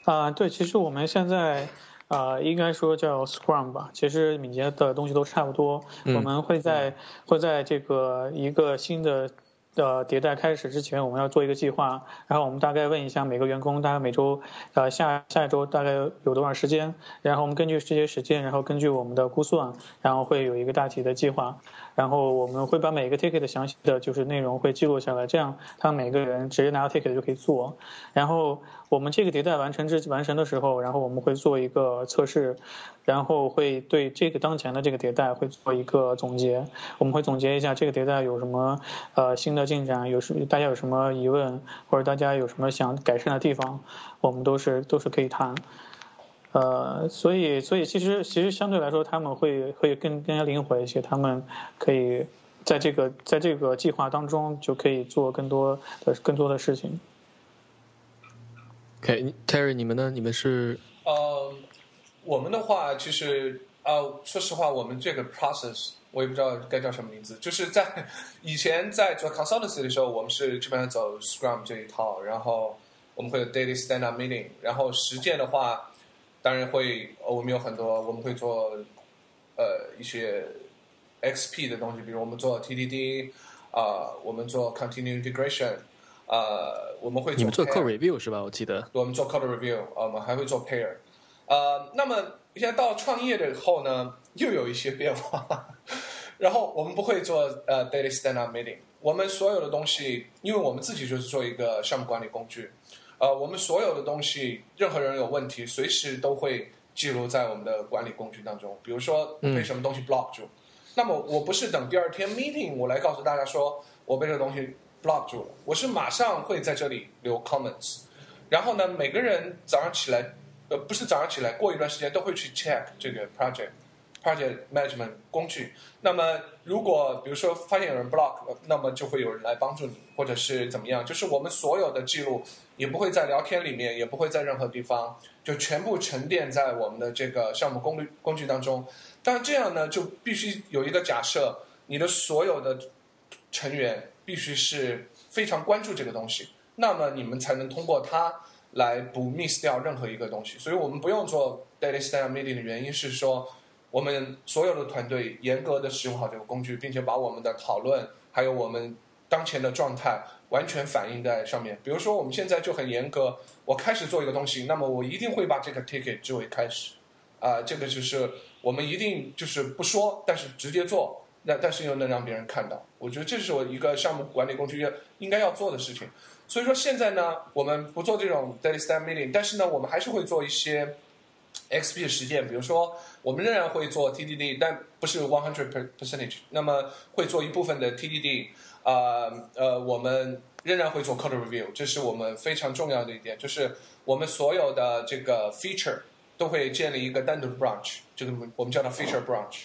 啊，对，其实我们现在啊，应该说叫 Scrum 吧，其实敏捷的东西都差不多。我们会在会在这个一个新的。呃，迭代开始之前，我们要做一个计划，然后我们大概问一下每个员工，大概每周，呃，下下一周大概有多少时间，然后我们根据这些时间，然后根据我们的估算，然后会有一个大体的计划。然后我们会把每个 ticket 的详细的就是内容会记录下来，这样他们每个人直接拿到 ticket 就可以做。然后我们这个迭代完成之完成的时候，然后我们会做一个测试，然后会对这个当前的这个迭代会做一个总结。我们会总结一下这个迭代有什么呃新的进展，有什大家有什么疑问，或者大家有什么想改善的地方，我们都是都是可以谈。呃，所以，所以其实，其实相对来说，他们会会更更加灵活一些，他们可以在这个在这个计划当中就可以做更多的更多的事情。
OK，Terry，你们呢？你们是？
呃，我们的话，其实呃，说实话，我们这个 process 我也不知道该叫什么名字，就是在以前在做 consultancy 的时候，我们是基本上走 Scrum 这一套，然后我们会有 daily stand up meeting，然后实践的话。当然会，我们有很多，我们会做，呃，一些 XP 的东西，比如我们做 TDD，啊，我们做 Continue Integration，啊，我们会
你们做 Code Review 是吧？我记得
我们做 Code Review，我们还会做 Pair，呃，那么现在到创业的后呢，又有一些变化，然后我们不会做呃 Daily Stand Up Meeting，我们所有的东西，因为我们自己就是做一个项目管理工具。呃，我们所有的东西，任何人有问题，随时都会记录在我们的管理工具当中。比如说被什么东西 block 住，那么我不是等第二天 meeting 我来告诉大家说我被这个东西 block 住了，我是马上会在这里留 comments。然后呢，每个人早上起来，呃，不是早上起来，过一段时间都会去 check 这个 project。project management 工具，那么如果比如说发现有人 block，那么就会有人来帮助你，或者是怎么样？就是我们所有的记录也不会在聊天里面，也不会在任何地方，就全部沉淀在我们的这个项目工具工具当中。但这样呢，就必须有一个假设，你的所有的成员必须是非常关注这个东西，那么你们才能通过它来不 miss 掉任何一个东西。所以我们不用做 daily stand meeting 的原因是说。我们所有的团队严格的使用好这个工具，并且把我们的讨论还有我们当前的状态完全反映在上面。比如说，我们现在就很严格，我开始做一个东西，那么我一定会把这个 ticket 作为开始。啊，这个就是我们一定就是不说，但是直接做，那但是又能让别人看到。我觉得这是我一个项目管理工具应该要做的事情。所以说现在呢，我们不做这种 daily stand meeting，但是呢，我们还是会做一些。XP 的实践，比如说，我们仍然会做 TDD，但不是 one hundred percentage。那么会做一部分的 TDD，啊呃，我们仍然会做 code review，这是我们非常重要的一点，就是我们所有的这个 feature 都会建立一个单独的 branch，这个我们叫它 feature branch。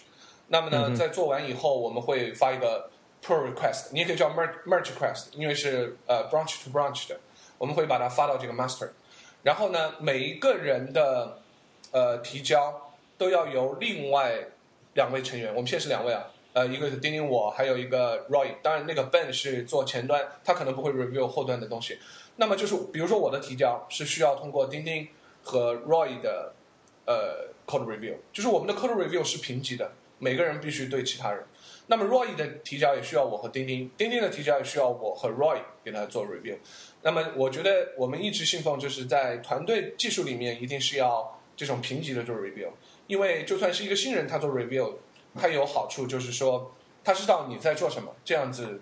那么呢，在做完以后，我们会发一个 pull request，你也可以叫 merge merge request，因为是呃 branch to branch 的，我们会把它发到这个 master。然后呢，每一个人的呃提交都要由另外两位成员，我们现在是两位啊，呃，一个是丁丁我，还有一个 Roy，当然那个 Ben 是做前端，他可能不会 review 后端的东西。那么就是比如说我的提交是需要通过钉钉和 Roy 的呃 code review，就是我们的 code review 是平级的，每个人必须对其他人。那么 Roy 的提交也需要我和钉钉，钉钉的提交也需要我和 Roy 给他做 review。那么我觉得我们一直信奉就是在团队技术里面一定是要这种平级的做 review，因为就算是一个新人他做 review，他有好处就是说他知道你在做什么，这样子，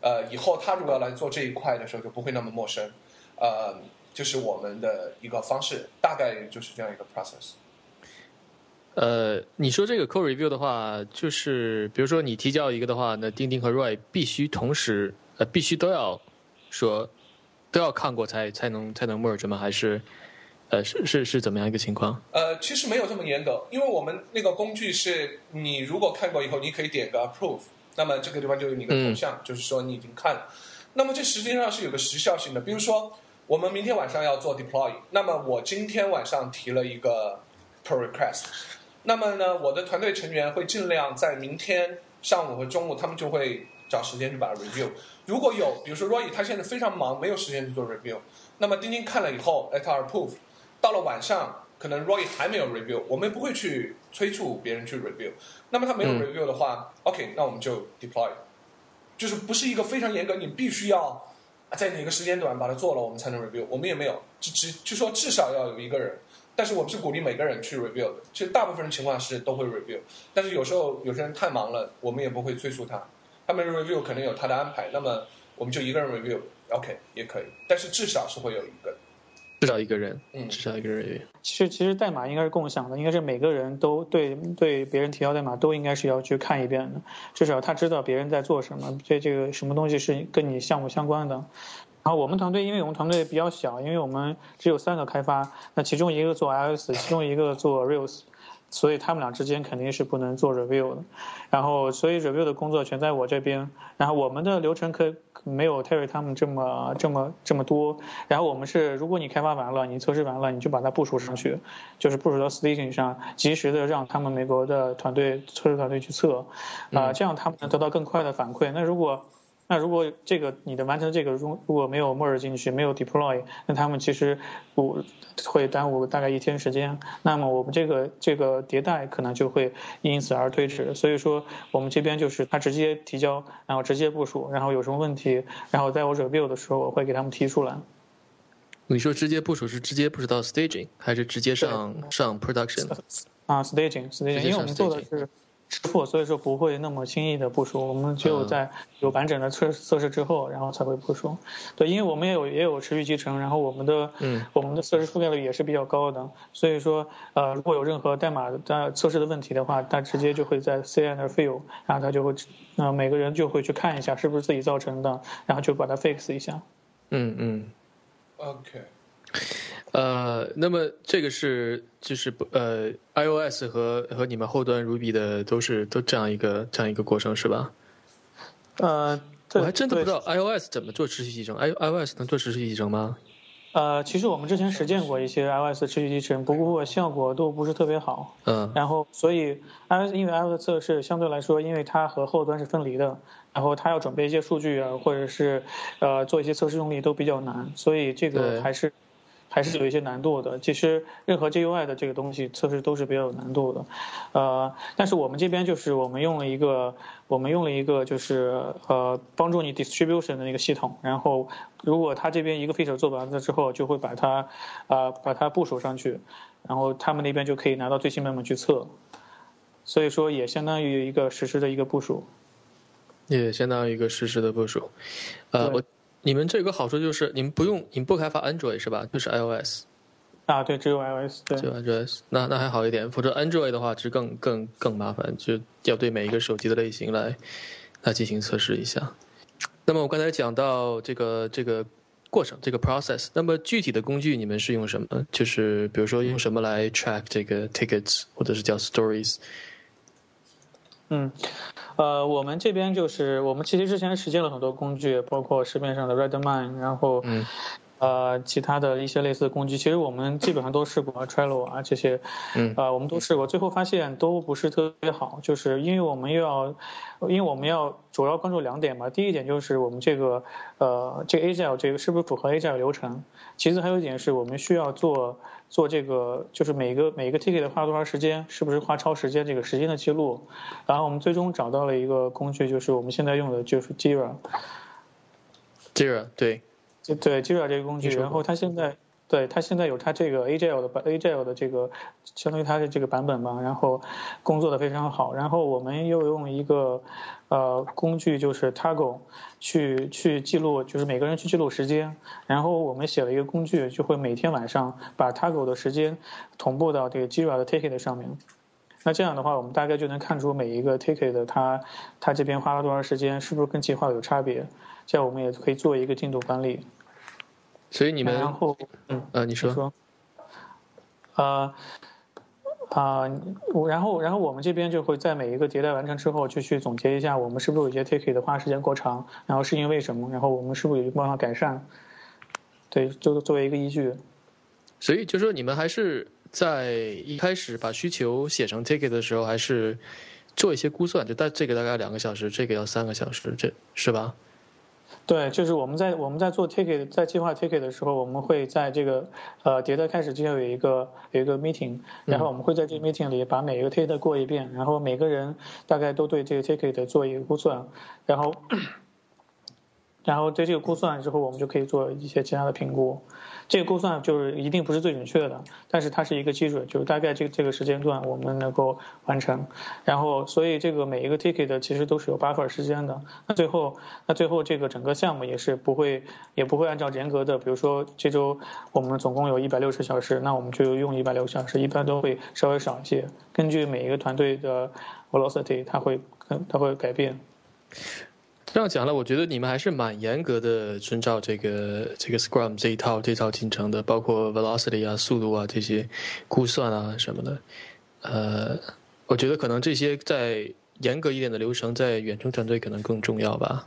呃，以后他如果要来做这一块的时候就不会那么陌生，呃，就是我们的一个方式，大概就是这样一个 process。
呃，你说这个 code review 的话，就是比如说你提交一个的话，那钉钉和 Roy 必须同时呃必须都要说。都要看过才才能才能 merge 吗？还是，呃，是是是怎么样一个情况？
呃，其实没有这么严格，因为我们那个工具是你如果看过以后，你可以点个 approve，那么这个地方就有你的头像，就是说你已经看了。那么这实际上是有个时效性的，比如说我们明天晚上要做 deploy，那么我今天晚上提了一个 pull request，那么呢，我的团队成员会尽量在明天上午和中午，他们就会找时间去把它 review。如果有，比如说 Roy 他现在非常忙，没有时间去做 review，那么钉钉看了以后，let approve，到了晚上，可能 Roy 还没有 review，我们不会去催促别人去 review。那么他没有 review 的话，OK，那我们就 deploy，就是不是一个非常严格，你必须要在哪个时间段把它做了，我们才能 review。我们也没有，只只就说至少要有一个人，但是我们是鼓励每个人去 review 的。其实大部分情况是都会 review，但是有时候有些人太忙了，我们也不会催促他。他们 review 可能有他的安排，那么我们就一个人 review，OK 也可以，但是至少是会有一个，
至少一个人，
嗯，
至少一个人 review。
其实其实代码应该是共享的，应该是每个人都对对别人提交代码都应该是要去看一遍的，至少他知道别人在做什么，对这个什么东西是跟你项目相关的。然后我们团队，因为我们团队比较小，因为我们只有三个开发，那其中一个做 iOS，其中一个做 Rails。所以他们俩之间肯定是不能做 review 的，然后所以 review 的工作全在我这边，然后我们的流程可没有 Terry 他们这么这么这么多，然后我们是如果你开发完了，你测试完了，你就把它部署上去，就是部署到 station 上，及时的让他们美国的团队测试团队去测，啊，这样他们能得到更快的反馈。那如果那如果这个你的完成这个如如果没有 merge 进去，没有 deploy，那他们其实不会耽误大概一天时间。那么我们这个这个迭代可能就会因此而推迟。所以说我们这边就是他直接提交，然后直接部署，然后有什么问题，然后在我 review 的时候我会给他们提出来。
你说直接部署是直接部署到 staging，还是直接上上 production？
啊，staging，staging，因为我们做的是。支付，所以说不会那么轻易的部署。我们只有在有完整的测测试之后，然后才会部署。对，因为我们也有也有持续集成，然后我们的
嗯，
我们的测试覆盖率也是比较高的。所以说，呃，如果有任何代码的测试的问题的话，它直接就会在 CI 那 fail，然后它就会，呃，每个人就会去看一下是不是自己造成的，然后就把它 fix 一下。
嗯嗯
，OK。
呃，那么这个是就是呃，iOS 和和你们后端 Ruby 的都是都这样一个这样一个过程是吧？
呃，
我还真的不知道 iOS 怎么做持续集成，i iOS 能做持续集成吗？
呃，其实我们之前实践过一些 iOS 持续集成，不过效果都不是特别好。
嗯。
然后，所以 iOS 因为 iOS 测试相对来说，因为它和后端是分离的，然后它要准备一些数据啊，或者是呃做一些测试用例都比较难，所以这个还是。还是有一些难度的。其实任何 GUI 的这个东西测试都是比较有难度的，呃，但是我们这边就是我们用了一个，我们用了一个就是呃帮助你 distribution 的那个系统。然后如果他这边一个 feature 做完了之后，就会把它啊把它部署上去，然后他们那边就可以拿到最新版本去测。所以说也相当于一个实时的一个部署，
也相当于一个实时的部署。呃，我。你们这个好处就是，你们不用，你们不开发 Android 是吧？就是 iOS。
啊，对，只有 iOS，对。
只有 iOS，那那还好一点。否则 Android 的话，其实更更更麻烦，就要对每一个手机的类型来来进行测试一下。那么我刚才讲到这个这个过程，这个 process。那么具体的工具你们是用什么？就是比如说用什么来 track 这个 tickets，或者是叫 stories？
嗯，呃，我们这边就是我们其实之前实践了很多工具，包括市面上的 Redmine，然后呃其他的一些类似的工具，其实我们基本上都试过 Trello 啊这些，
嗯。
呃，我们都试过，最后发现都不是特别好，就是因为我们又要，因为我们要主要关注两点嘛，第一点就是我们这个呃这个 Agile 这个是不是符合 Agile 流程，其次还有一点是我们需要做做这个就是每个每个 ticket 花多长时间，是不是花超时间这个时间的记录，然后我们最终找到了一个工具，就是我们现在用的就是 Jira。
，Jira 对
，Jira 这个工具，然后它现在对它现在有它这个 Agile 的版 Agile 的这个相当于它的这个版本嘛，然后工作的非常好。然后我们又用一个呃工具就是 taggle 去去记录，就是每个人去记录时间。然后我们写了一个工具，就会每天晚上把 taggle 的时间同步到这个 Jira 的 Ticket 上面。那这样的话，我们大概就能看出每一个 ticket 的它它这边花了多长时间，是不是跟计划有差别？这样我们也可以做一个进度管理。
所以你们
然后，嗯，
呃，你说
你说，呃，啊、我然后然后我们这边就会在每一个迭代完成之后，就去总结一下我们是不是有些 ticket 花时间过长，然后是因为什么，然后我们是不是有办法改善？对，就作为一个依据。
所以就说你们还是在一开始把需求写成 ticket 的时候，还是做一些估算，就大这个大概两个小时，这个要三个小时，这是吧？
对，就是我们在我们在做 ticket 在计划 ticket 的时候，我们会在这个呃迭代开始之前有一个有一个 meeting，然后我们会在这个 meeting 里把每一个 ticket 过一遍，然后每个人大概都对这个 ticket 做一个估算，然后然后对这个估算之后，我们就可以做一些其他的评估。这个估算就是一定不是最准确的，但是它是一个基准，就是大概这这个时间段我们能够完成。然后，所以这个每一个 ticket 其实都是有 buffer 时间的。那最后，那最后这个整个项目也是不会，也不会按照严格的，比如说这周我们总共有一百六十小时，那我们就用一百六十小时，一般都会稍微少一些。根据每一个团队的 velocity，它会它会改变。
这样讲了，我觉得你们还是蛮严格的遵照这个这个 Scrum 这一套这套进程的，包括 velocity 啊、速度啊这些估算啊什么的。呃，我觉得可能这些在严格一点的流程，在远程团队可能更重要吧。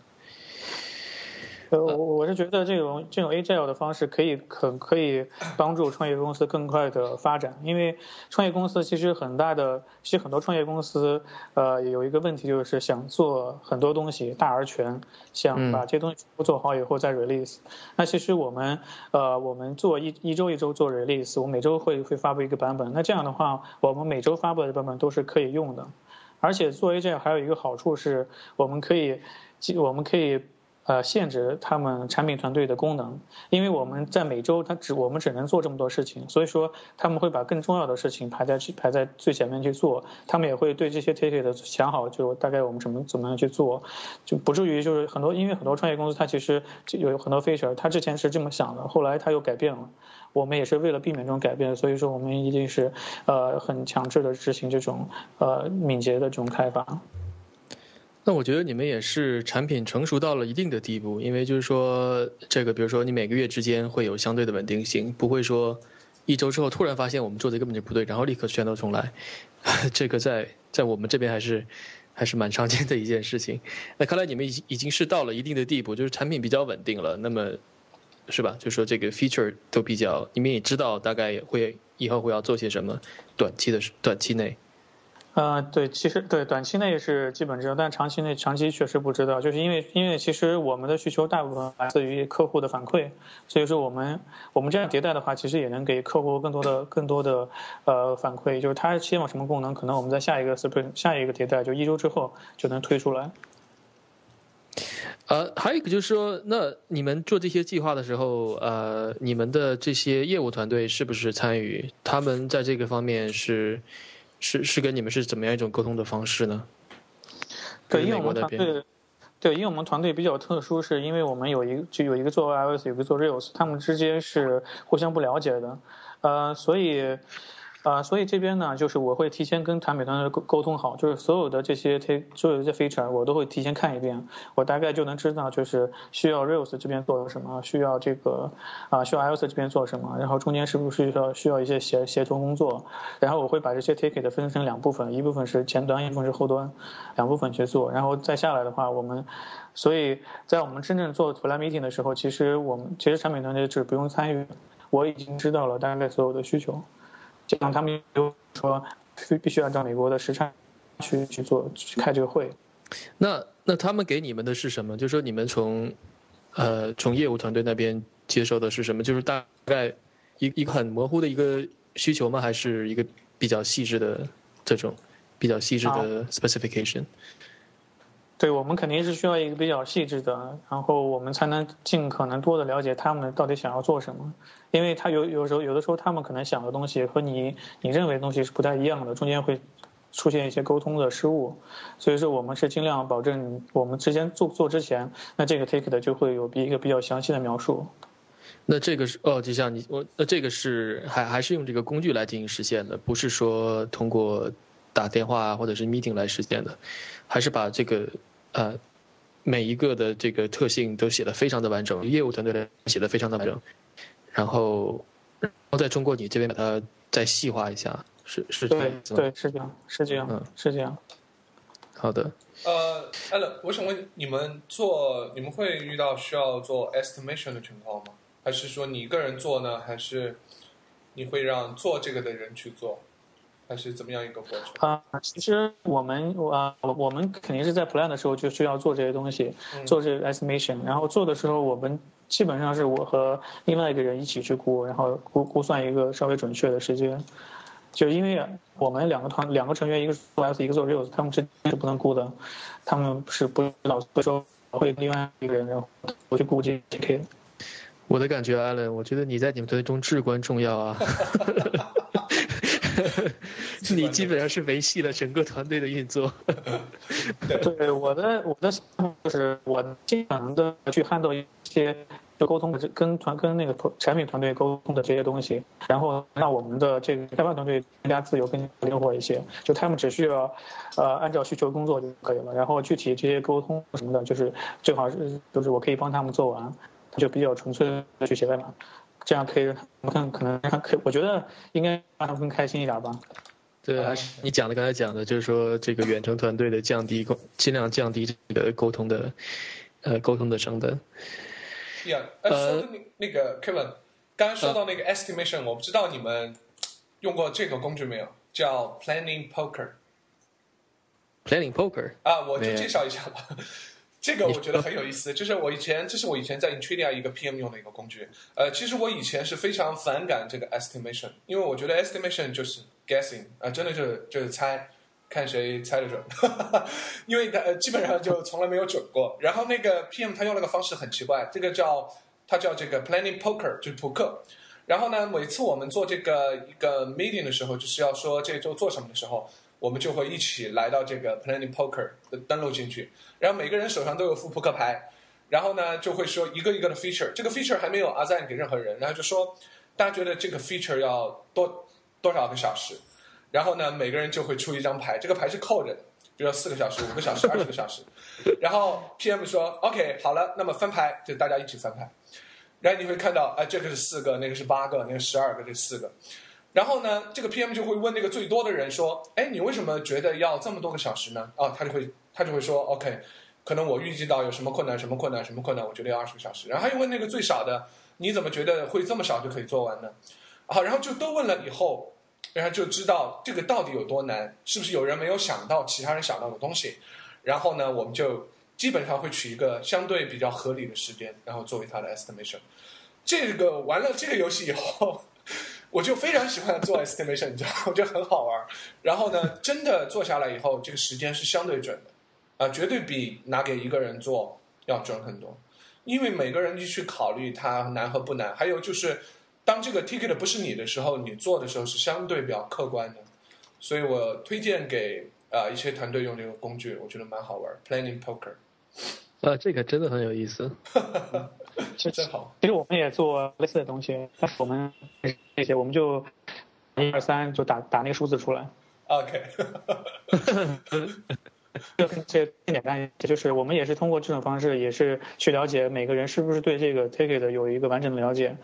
呃，我我是觉得这种这种 agile 的方式可以可可以帮助创业公司更快的发展，因为创业公司其实很大的，其实很多创业公司呃有一个问题就是想做很多东西大而全，想把这些东西全部做好以后再 release。那其实我们呃我们做一一周一周做 release，我每周会会发布一个版本，那这样的话，我们每周发布的版本都是可以用的。而且做 agile 还有一个好处是，我们可以我们可以。呃，限制他们产品团队的功能，因为我们在每周，他只我们只能做这么多事情，所以说他们会把更重要的事情排在去排在最前面去做，他们也会对这些 ticket 想好，就大概我们怎么怎么样去做，就不至于就是很多，因为很多创业公司它其实有很多 feature，它之前是这么想的，后来它又改变了，我们也是为了避免这种改变，所以说我们一定是呃很强制的执行这种呃敏捷的这种开发。
那我觉得你们也是产品成熟到了一定的地步，因为就是说，这个比如说你每个月之间会有相对的稳定性，不会说一周之后突然发现我们做的根本就不对，然后立刻全都重来。这个在在我们这边还是还是蛮常见的一件事情。那看来你们已已经是到了一定的地步，就是产品比较稳定了，那么是吧？就说这个 feature 都比较，你们也知道大概会以后会要做些什么，短期的短期内。
呃，对，其实对短期内是基本知道，但长期内长期确实不知道，就是因为因为其实我们的需求大部分来自于客户的反馈，所以说我们我们这样迭代的话，其实也能给客户更多的更多的呃反馈，就是他希望什么功能，可能我们在下一个 sprint 下一个迭代就一周之后就能推出来。
呃，还有一个就是说，那你们做这些计划的时候，呃，你们的这些业务团队是不是参与？他们在这个方面是。是是跟你们是怎么样一种沟通的方式呢？
对，因为我们团队，对，因为我们团队比较特殊，是因为我们有一个就有一个做 iOS，有一个做 Rails，他们之间是互相不了解的，呃，所以啊，所以这边呢，就是我会提前跟产品团队沟沟通好，就是所有的这些 take 所有的这 feature 我都会提前看一遍，我大概就能知道就是需要 Rails 这边做什么，需要这个啊需要 iOS 这边做什么，然后中间是不是需要需要一些协协同工作，然后我会把这些 ticket 分成两部分，一部分是前端，一部分是后端，两部分去做，然后再下来的话，我们所以在我们真正做 plan meeting 的时候，其实我们其实产品团队是不用参与，我已经知道了大概所有的需求。就像他们都说，必必须按照美国的时差去去做去开这个会。
那那他们给你们的是什么？就是说你们从呃从业务团队那边接受的是什么？就是大概一一个很模糊的一个需求吗？还是一个比较细致的这种比较细致的 specification？
对我们肯定是需要一个比较细致的，然后我们才能尽可能多的了解他们到底想要做什么。因为他有有时候有的时候他们可能想的东西和你你认为的东西是不太一样的，中间会出现一些沟通的失误。所以说我们是尽量保证我们之前做做之前，那这个 take 的就会有比一个比较详细的描述。
那这个是哦，就像你我那这个是还还是用这个工具来进行实现的，不是说通过打电话或者是 meeting 来实现的，还是把这个。呃，每一个的这个特性都写的非常的完整，业务团队写的非常的完整，然后，然后再通过你这边把它再细化一下，是是这样
对对是这样是这样嗯是这样，
好的。
呃，艾伦，我想问你们做你们会遇到需要做 estimation 的情况吗？还是说你一个人做呢？还是你会让做这个的人去做？还是怎么样一个过程啊？
其实我们啊，我我们肯定是在 plan 的时候就需要做这些东西，做这个 estimation。然后做的时候，我们基本上是我和另外一个人一起去估，然后估估算一个稍微准确的时间。就因为我们两个团两个成员，一个做 S，一个做 Rails，他们之间是不能估的，他们是不老会说会另外一个人，然后我去估这些。
我的感觉，Allen，我觉得你在你们团队中至关重要啊。你基本上是维系了整个团队的运作。
对，我的我的就是我尽可能的去 handle 一些就沟通的跟团跟那个产品团队沟通的这些东西，然后让我们的这个开发团队更加自由、更灵活一些。就他们只需要呃按照需求工作就可以了，然后具体这些沟通什么的，就是最好是就是我可以帮他们做完，就比较纯粹的去写代码。这样可以让他们更可能让可，我觉得应该让他们更开心一点吧。
对，还是你讲的刚才讲的，就是说这个远程团队的降低沟，尽量降低这个沟通的，呃，沟通的成本。
呀，呃，说的那那个 Kevin，刚刚说到那个 estimation，我不知道你们用过这个工具没有，叫 Planning Poker。
Planning Poker。
啊，我就介绍一下吧。这个我觉得很有意思，就是我以前，这是我以前在 Intridia 一个 PM 用的一个工具。呃，其实我以前是非常反感这个 estimation，因为我觉得 estimation 就是 guessing 啊，真的就是就是猜，看谁猜得准，因为它基本上就从来没有准过。然后那个 PM 他用那个方式很奇怪，这个叫他叫这个 planning poker，就是扑克。然后呢，每次我们做这个一个 meeting 的时候，就是要说这周做什么的时候。我们就会一起来到这个 Planning Poker 的登录进去，然后每个人手上都有副扑克牌，然后呢就会说一个一个的 feature，这个 feature 还没有 assign 给任何人，然后就说大家觉得这个 feature 要多多少个小时，然后呢每个人就会出一张牌，这个牌是扣着的，比如说四个小时、五个小时、二十个小时，然后 PM 说 OK 好了，那么翻牌就大家一起翻牌，然后你会看到哎这个是四个，那个是八个，那个十二个，这四个。然后呢，这个 PM 就会问那个最多的人说：“哎，你为什么觉得要这么多个小时呢？”啊，他就会他就会说：“OK，可能我预计到有什么困难，什么困难，什么困难，我觉得要二十个小时。”然后又问那个最少的：“你怎么觉得会这么少就可以做完呢？”好，然后就都问了以后，然后就知道这个到底有多难，是不是有人没有想到其他人想到的东西？然后呢，我们就基本上会取一个相对比较合理的时间，然后作为他的 estimation。这个玩了这个游戏以后。我就非常喜欢做 estimation，你知道，我觉得很好玩。然后呢，真的做下来以后，这个时间是相对准的，啊，绝对比拿给一个人做要准很多。因为每个人就去考虑它难和不难，还有就是，当这个 ticket 不是你的时候，你做的时候是相对比较客观的。所以我推荐给啊一些团队用这个工具，我觉得蛮好玩，Planning Poker。
呃，这个真的很有意思。
这真好。
其实我们也做类似的东西，但是我们这些我们就一二三就打打那个数字出来。
OK，
这这更简单，这就是我们也是通过这种方式，也是去了解每个人是不是对这个 ticket 有一个完整的了解。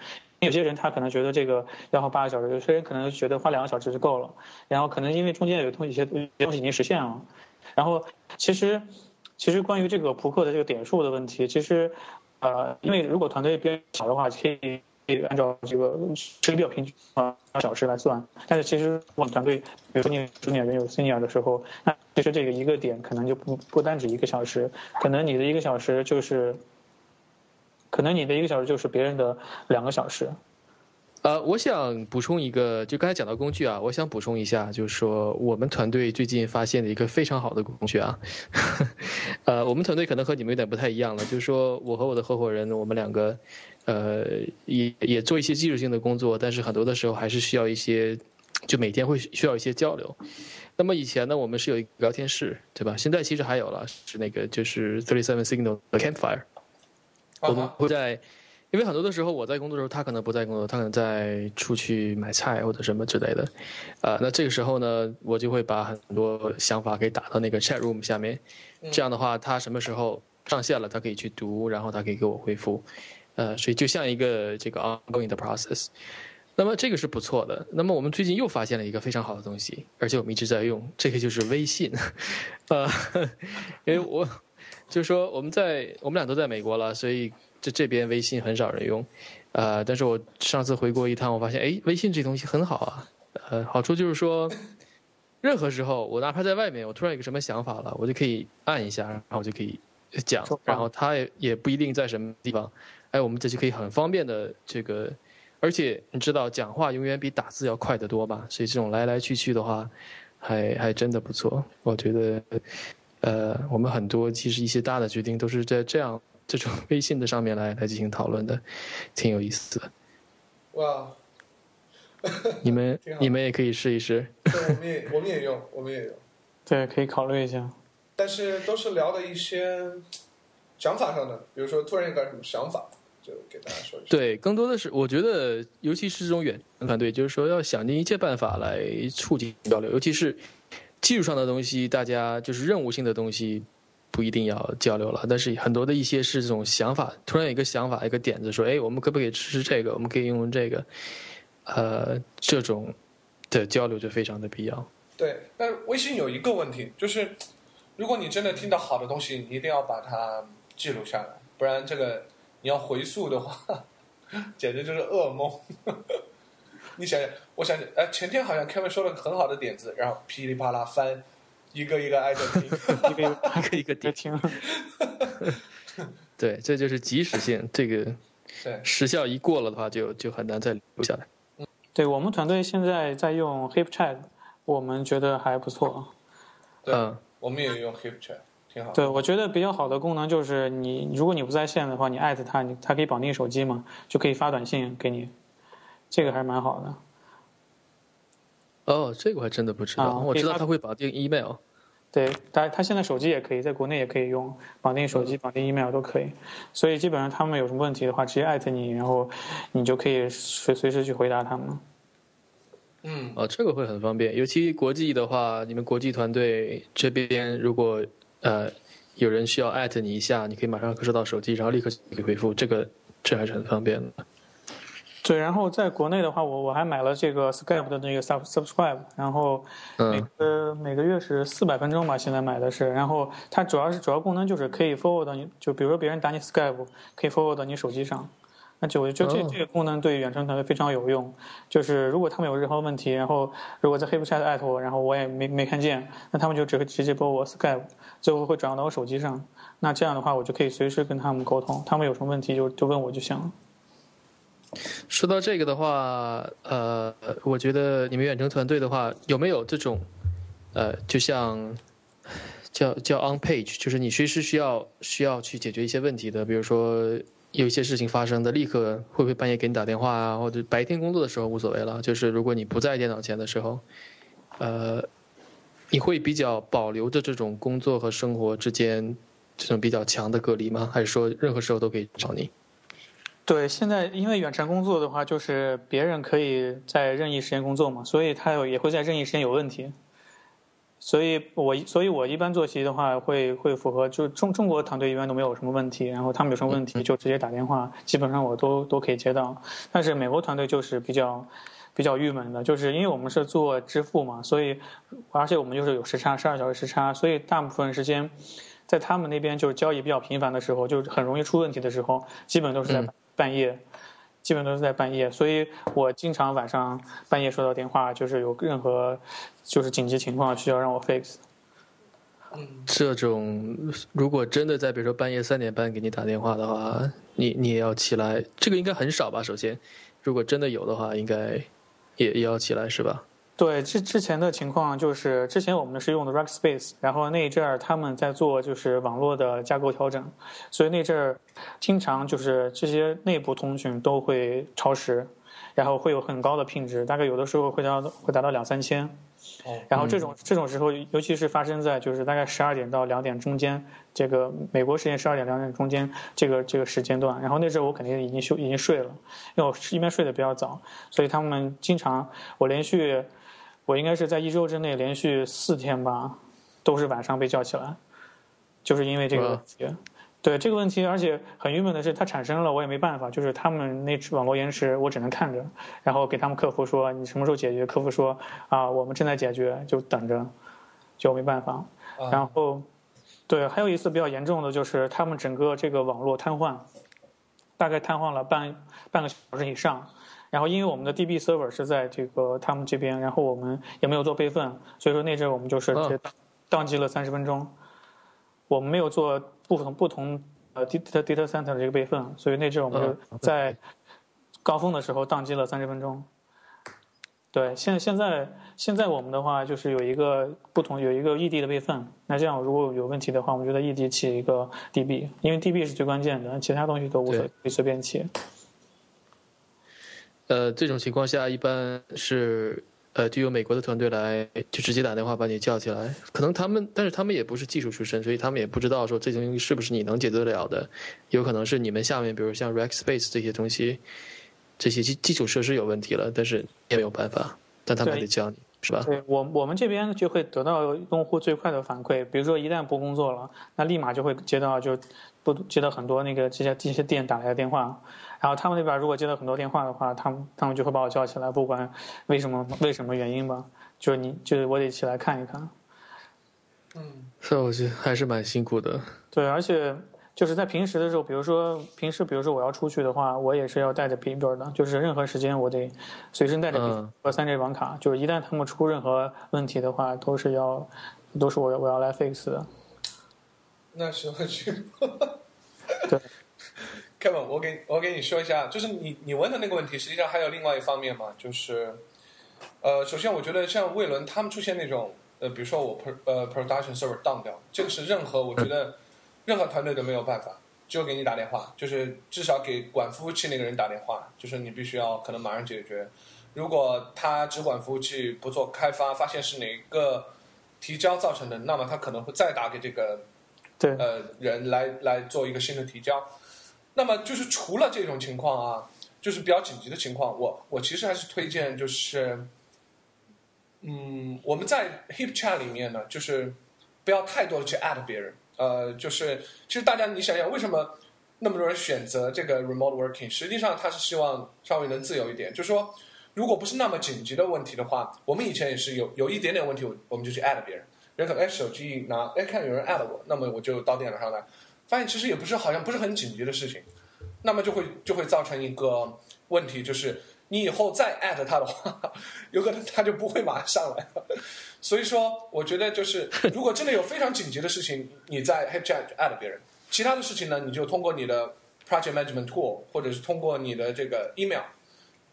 有些人他可能觉得这个要花八个小时，有些人可能觉得花两个小时就够了。然后可能因为中间有东一些东西已经实现了。然后其实其实关于这个扑克的这个点数的问题，其实呃，因为如果团队比较小的话，可以。可以按照这个时间比较平均啊小时来算，但是其实我们团队，比如说你中年人有 senior 的时候，那其实这个一个点可能就不不单指一个小时，可能你的一个小时就是，可能你的一个小时就是别人的两个小时。
呃，我想补充一个，就刚才讲到工具啊，我想补充一下，就是说我们团队最近发现的一个非常好的工具啊，呃，我们团队可能和你们有点不太一样了，就是说我和我的合伙人，我们两个，呃，也也做一些技术性的工作，但是很多的时候还是需要一些，就每天会需要一些交流。那么以前呢，我们是有一个聊天室，对吧？现在其实还有了，是那个就是 Thirty Seven Signal 的 Campfire，我们会在。因为很多的时候我在工作的时候，他可能不在工作，他可能在出去买菜或者什么之类的，啊、呃，那这个时候呢，我就会把很多想法给打到那个 chat room 下面，这样的话，他什么时候上线了，他可以去读，然后他可以给我回复，呃，所以就像一个这个 ongoing 的 process。那么这个是不错的。那么我们最近又发现了一个非常好的东西，而且我们一直在用，这个就是微信，呃，因为我 就是说我们在我们俩都在美国了，所以。这这边微信很少人用，呃，但是我上次回国一趟，我发现，哎，微信这东西很好啊，呃，好处就是说，任何时候我哪怕在外面，我突然有个什么想法了，我就可以按一下，然后我就可以讲，然后他也也不一定在什么地方，哎，我们这就可以很方便的这个，而且你知道，讲话永远比打字要快得多吧，所以这种来来去去的话，还还真的不错，我觉得，呃，我们很多其实一些大的决定都是在这样。这种微信的上面来来进行讨论的，挺有意思的。
哇！
你们你们也可以试一试。
对，我们也我们也用，我们也用。
对，可以考虑一下。
但是都是聊的一些想法上的，比如说突然有个什么想法，就给大家说一下。
对，更多的是我觉得，尤其是这种远程团队，就是说要想尽一切办法来促进交流，尤其是技术上的东西，大家就是任务性的东西。不一定要交流了，但是很多的一些是这种想法，突然有一个想法、一个点子，说，哎，我们可不可以试试这个？我们可以用用这个，呃，这种的交流就非常的必要。
对，但微信有一个问题，就是如果你真的听到好的东西，你一定要把它记录下来，不然这个你要回溯的话，简直就是噩梦。你想想，我想想，哎，前天好像 Kevin 说了个很好的点子，然后噼里啪啦翻。一个一个挨着听，
一个
一个一个
听。
对，这就是及时性，这个
对
时效一过了的话就，就很难再留下来。
对我们团队现在在用 HipChat，我们觉得还不错。
嗯，
我们也用 HipChat，挺好。
对，我觉得比较好的功能就是你，如果你不在线的话，你艾特他，你他可以绑定手机嘛，就可以发短信给你，这个还是蛮好的。
哦，这个我还真的不知道。
啊、
我知道他会绑定 email。
对，他他现在手机也可以，在国内也可以用绑定手机、绑定 email 都可以。所以基本上他们有什么问题的话，直接艾特你，然后你就可以随随时去回答他们。
嗯，
哦，这个会很方便，尤其国际的话，你们国际团队这边如果呃有人需要艾特你一下，你可以马上收到手机，然后立刻给回复，这个这还是很方便的。
对，然后在国内的话，我我还买了这个 Skype 的那个 sub subscribe，然后每个、
嗯、
每个月是四百分钟吧，现在买的是，然后它主要是主要功能就是可以 forward 到你，就比如说别人打你 Skype，可以 forward 到你手机上，那就就这、
哦、
这个功能对远程团队非常有用，就是如果他们有任何问题，然后如果在 HipChat 艾特我，然后我也没没看见，那他们就只会直接拨我 Skype，最后会转到我手机上，那这样的话我就可以随时跟他们沟通，他们有什么问题就就问我就行了。
说到这个的话，呃，我觉得你们远程团队的话，有没有这种，呃，就像叫叫 on page，就是你随时需要需要去解决一些问题的，比如说有一些事情发生的，立刻会不会半夜给你打电话啊，或者白天工作的时候无所谓了，就是如果你不在电脑前的时候，呃，你会比较保留着这种工作和生活之间这种比较强的隔离吗？还是说任何时候都可以找你？
对，现在因为远程工作的话，就是别人可以在任意时间工作嘛，所以他有也会在任意时间有问题。所以我所以我一般做题的话，会会符合，就中中国团队一般都没有什么问题，然后他们有什么问题就直接打电话，基本上我都都可以接到。但是美国团队就是比较比较郁闷的，就是因为我们是做支付嘛，所以而且我们就是有时差，十二小时时差，所以大部分时间在他们那边就是交易比较频繁的时候，就很容易出问题的时候，基本都是在半夜。基本都是在半夜，所以我经常晚上半夜收到电话，就是有任何就是紧急情况需要让我 fix。
这种如果真的在比如说半夜三点半给你打电话的话，你你也要起来，这个应该很少吧？首先，如果真的有的话，应该也也要起来是吧？
对，之之前的情况就是，之前我们是用的 Rackspace，然后那一阵儿他们在做就是网络的架构调整，所以那阵儿经常就是这些内部通讯都会超时，然后会有很高的品质，大概有的时候会达到会达到两三千。然后这种这种时候，尤其是发生在就是大概十二点到两点中间，这个美国时间十二点两点中间这个这个时间段，然后那时候我肯定已经休已经睡了，因为我一般睡得比较早，所以他们经常我连续。我应该是在一周之内连续四天吧，都是晚上被叫起来，就是因为这个问题。对这个问题，而且很郁闷的是，它产生了，我也没办法，就是他们那网络延迟，我只能看着，然后给他们客服说你什么时候解决？客服说啊，我们正在解决，就等着，就没办法。然后，对，还有一次比较严重的就是他们整个这个网络瘫痪，大概瘫痪了半半个小时以上。然后，因为我们的 DB server 是在这个他们这边，然后我们也没有做备份，所以说那阵我们就是宕宕机了三十分钟。我们没有做不同不同呃 data data center 的这个备份，所以那阵我们就在高峰的时候宕机了三十分钟。对，现现在现在我们的话就是有一个不同有一个异地的备份，那这样如果有问题的话，我们就在异地起一个 DB，因为 DB 是最关键的，其他东西都无所谓，随便起。
呃，这种情况下一般是呃，就由美国的团队来就直接打电话把你叫起来。可能他们，但是他们也不是技术出身，所以他们也不知道说这东西是不是你能解决得了的。有可能是你们下面，比如像 Rackspace 这些东西，这些基基础设施有问题了，但是也没有办法，但他们还得教你，是吧？
对我我们这边就会得到用户最快的反馈。比如说一旦不工作了，那立马就会接到就不接到很多那个这些这些店打来的电话。然后他们那边如果接到很多电话的话，他们他们就会把我叫起来，不管为什么为什么原因吧，就是你就是我得起来看一看。
嗯，
是，我觉得还是蛮辛苦的。
对，而且就是在平时的时候，比如说平时，比如说我要出去的话，我也是要带着笔记本的，就是任何时间我得随身带着笔和三 G 网卡，就是一旦他们出任何问题的话，都是要都是我我要来 fix 的。
那是我去。
对。
Kevin，我给我给你说一下，就是你你问的那个问题，实际上还有另外一方面嘛，就是，呃，首先我觉得像魏伦他们出现那种，呃，比如说我 pro 呃 production server down 掉，这个是任何我觉得任何团队都没有办法，只有给你打电话，就是至少给管服务器那个人打电话，就是你必须要可能马上解决。如果他只管服务器不做开发，发现是哪个提交造成的，那么他可能会再打给这个
对
呃人来来做一个新的提交。那么就是除了这种情况啊，就是比较紧急的情况，我我其实还是推荐就是，嗯，我们在 Hip Chat 里面呢，就是不要太多的去 add 别人，呃，就是其实大家你想想，为什么那么多人选择这个 remote working？实际上他是希望稍微能自由一点，就是说，如果不是那么紧急的问题的话，我们以前也是有有一点点问题，我们就去 add 别人，人可能哎手机一拿，哎看有人 add 我，那么我就到电脑上来。发现其实也不是好像不是很紧急的事情，那么就会就会造成一个问题，就是你以后再艾特他的话，有可能他就不会马上来了。所以说，我觉得就是如果真的有非常紧急的事情，你在 HipChat 艾特别人，其他的事情呢，你就通过你的 Project Management Tool 或者是通过你的这个 Email，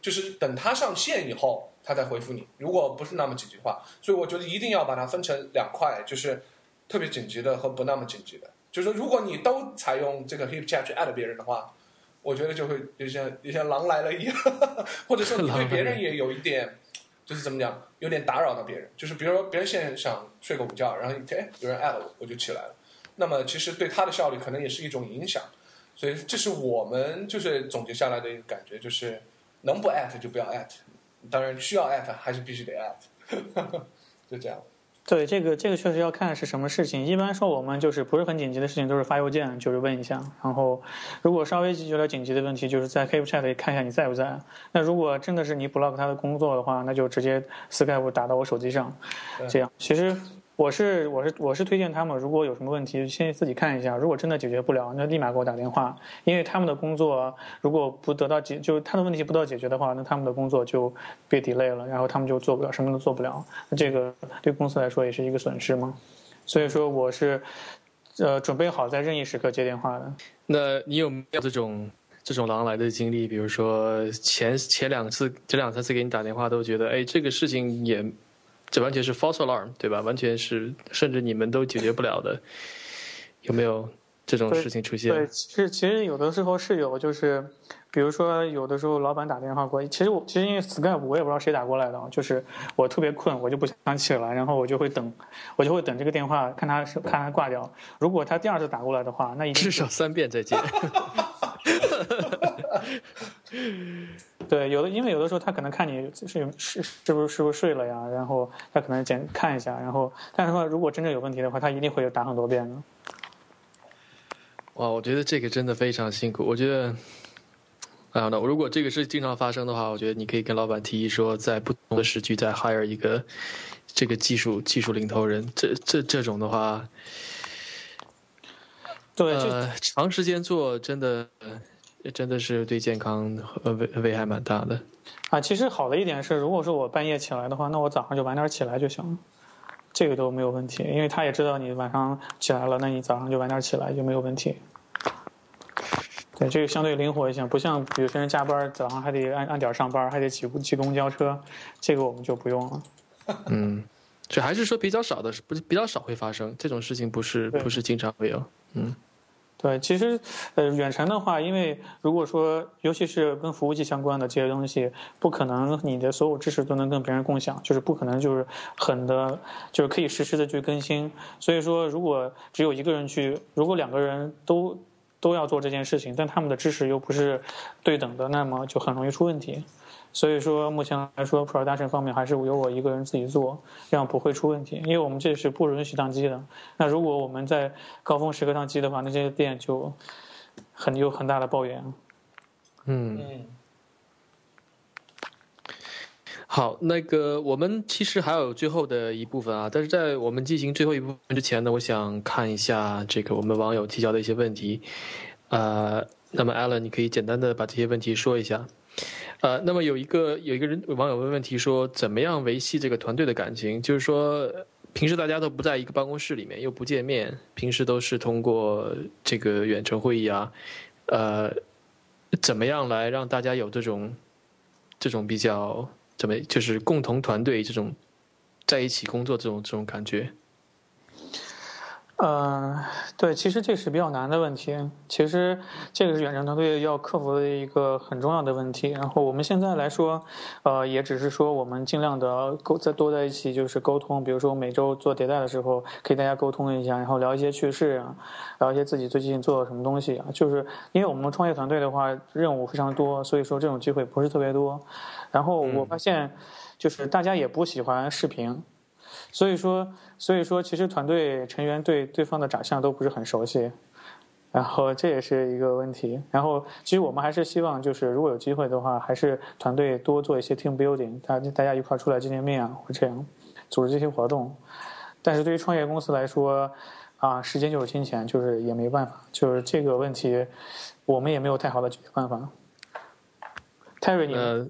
就是等他上线以后，他再回复你。如果不是那么紧急的话，所以我觉得一定要把它分成两块，就是特别紧急的和不那么紧急的。就是说，如果你都采用这个 Hip Chat 去 add 别人的话，我觉得就会有像有像狼来了一样，或者说你对别人也有一点，就是怎么讲，有点打扰到别人。就是比如说，别人现在想睡个午觉，然后哎有人 add 我，我就起来了。那么其实对他的效率可能也是一种影响。所以这是我们就是总结下来的一个感觉，就是能不 at 就不要 at，当然需要 at 还是必须得 at，就这样。
对，这个这个确实要看是什么事情。一般说我们就是不是很紧急的事情，都是发邮件，就是问一下。然后如果稍微有点紧急的问题，就是在 Keep Chat 里看一下你在不在。那如果真的是你 block 他的工作的话，那就直接 Skype 打到我手机上，这样。其实。我是我是我是推荐他们，如果有什么问题，先自己看一下。如果真的解决不了，那立马给我打电话。因为他们的工作如果不得到解，就是他的问题不到解决的话，那他们的工作就被 delay 了，然后他们就做不了，什么都做不了。那这个对公司来说也是一个损失嘛。所以说我是呃准备好在任意时刻接电话的。
那你有没有这种这种狼来的经历？比如说前前两次、这两三次给你打电话，都觉得哎这个事情也。这完全是 false alarm，对吧？完全是，甚至你们都解决不了的，有没有这种事情出现？
对，其实其实有的时候是有，就是比如说有的时候老板打电话过来，其实我其实因为 Skype 我也不知道谁打过来的，就是我特别困，我就不想起来，然后我就会等，我就会等这个电话，看他是看他挂掉。如果他第二次打过来的话，那一
至少三遍再见。
对，有的，因为有的时候他可能看你是是是不是是不是睡了呀，然后他可能检看一下，然后但是说如果真正有问题的话，他一定会打很多遍的。
哇，我觉得这个真的非常辛苦。我觉得，啊，那如果这个是经常发生的话，我觉得你可以跟老板提议说，在不同的时区再 hire 一个这个技术技术领头人。这这这种的话，
对，
呃，长时间做真的。真的是对健康危危害蛮大的
啊！其实好的一点是，如果说我半夜起来的话，那我早上就晚点起来就行了，这个都没有问题。因为他也知道你晚上起来了，那你早上就晚点起来就没有问题。对，这个相对灵活一些，不像有些人加班早上还得按按点上班，还得挤挤公交车，这个我们就不用了。
嗯，就还是说比较少的，不比较少会发生这种事情，不是不是经常会有，嗯。
对，其实，呃，远程的话，因为如果说，尤其是跟服务器相关的这些东西，不可能你的所有知识都能跟别人共享，就是不可能就是很的，就是可以实时的去更新。所以说，如果只有一个人去，如果两个人都都要做这件事情，但他们的知识又不是对等的，那么就很容易出问题。所以说，目前来说，production 方面还是由我一个人自己做，这样不会出问题。因为我们这是不允许宕机的。那如果我们在高峰时刻宕机的话，那些店就很有很大的抱怨。
嗯。好，那个我们其实还有最后的一部分啊，但是在我们进行最后一部分之前呢，我想看一下这个我们网友提交的一些问题。呃，那么 Alan，你可以简单的把这些问题说一下。呃，那么有一个有一个人网友问问题说，怎么样维系这个团队的感情？就是说，平时大家都不在一个办公室里面，又不见面，平时都是通过这个远程会议啊，呃，怎么样来让大家有这种这种比较怎么就是共同团队这种在一起工作这种这种感觉？
嗯，对，其实这是比较难的问题。其实这个是远程团队要克服的一个很重要的问题。然后我们现在来说，呃，也只是说我们尽量的沟再多在一起，就是沟通。比如说每周做迭代的时候，可以大家沟通一下，然后聊一些趣事啊，聊一些自己最近做了什么东西啊。就是因为我们创业团队的话，任务非常多，所以说这种机会不是特别多。然后我发现，就是大家也不喜欢视频。所以说，所以说，其实团队成员对对方的长相都不是很熟悉，然后这也是一个问题。然后，其实我们还是希望，就是如果有机会的话，还是团队多做一些 team building，大大家一块出来见见面啊，或这样组织这些活动。但是对于创业公司来说，啊，时间就是金钱，就是也没办法，就是这个问题，我们也没有太好的解决办法。Terry，你
呢？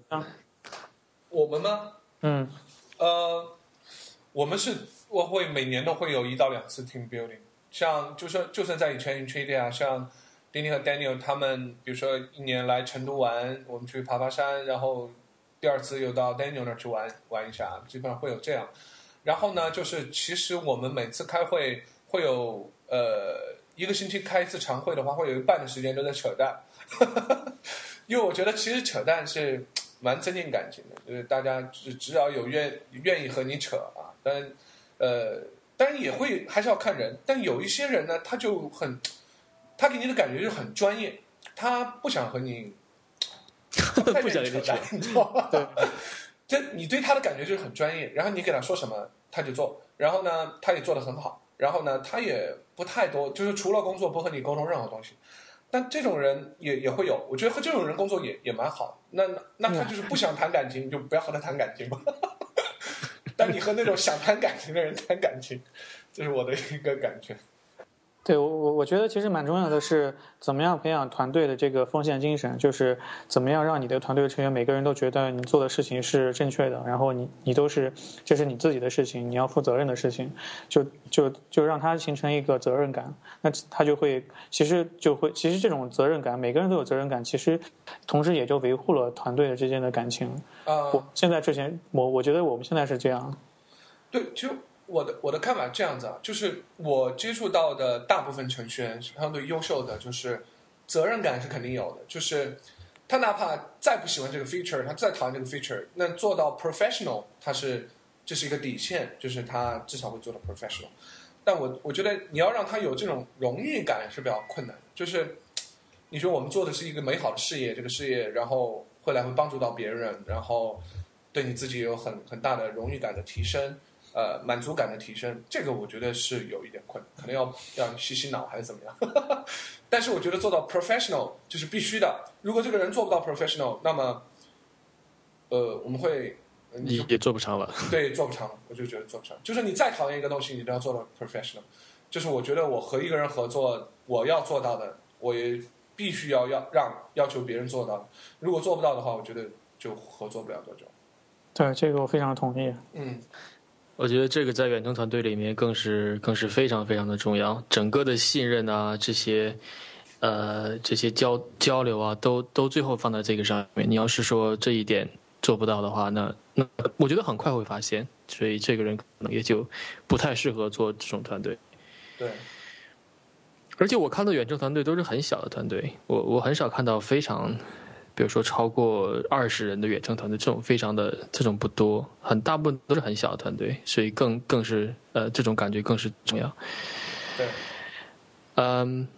我们吗？
嗯，
呃。我们是我会每年都会有一到两次 team building，像就算就算在以前 Intrade 啊，像丁丁和 Daniel 他们，比如说一年来成都玩，我们去爬爬山，然后第二次又到 Daniel 那儿去玩玩一下，基本上会有这样。然后呢，就是其实我们每次开会会有呃一个星期开一次常会的话，会有一半的时间都在扯淡，因为我觉得其实扯淡是蛮增进感情的，就是大家只只要有愿愿意和你扯啊。但，呃，当然也会还是要看人。但有一些人呢，他就很，他给你的感觉就是很专业，他不想和你
不想跟你扯，
你知道吗？
对，
这你对他的感觉就是很专业，然后你给他说什么他就做，然后呢他也做得很好，然后呢他也不太多，就是除了工作不和你沟通任何东西。但这种人也也会有，我觉得和这种人工作也也蛮好。那那他就是不想谈感情，你就不要和他谈感情嘛。但你和那种想谈感情的人谈感情，这是我的一个感觉。
对我我我觉得其实蛮重要的是怎么样培养团队的这个奉献精神，就是怎么样让你的团队成员每个人都觉得你做的事情是正确的，然后你你都是这是你自己的事情，你要负责任的事情，就就就让他形成一个责任感，那他就会其实就会其实这种责任感，每个人都有责任感，其实同时也就维护了团队之间的感情。
啊、
我现在之前我我觉得我们现在是这样，
对，其实我的我的看法这样子啊，就是我接触到的大部分程序员是相对优秀的，就是责任感是肯定有的，就是他哪怕再不喜欢这个 feature，他再讨厌这个 feature，那做到 professional，他是这是一个底线，就是他至少会做到 professional。但我我觉得你要让他有这种荣誉感是比较困难，就是你说我们做的是一个美好的事业，这个事业然后未来会帮助到别人，然后对你自己有很很大的荣誉感的提升。呃，满足感的提升，这个我觉得是有一点困难，可能要要洗洗脑还是怎么样。但是我觉得做到 professional 就是必须的。如果这个人做不到 professional，那么，呃，我们会
你也做不长了。
对做不长了，我就觉得做不长。就是你再讨厌一个东西，你都要做到 professional。就是我觉得我和一个人合作，我要做到的，我也必须要要让要求别人做到。如果做不到的话，我觉得就合作不了多久。
对这个我非常同意。
嗯。
我觉得这个在远程团队里面更是更是非常非常的重要，整个的信任啊，这些，呃，这些交交流啊，都都最后放在这个上面。你要是说这一点做不到的话，那那我觉得很快会发现，所以这个人可能也就不太适合做这种团队。
对。
而且我看到远程团队都是很小的团队，我我很少看到非常。比如说超过二十人的远程团队，这种非常的这种不多，很大部分都是很小的团队，所以更更是呃这种感觉更是重要。
对，
嗯，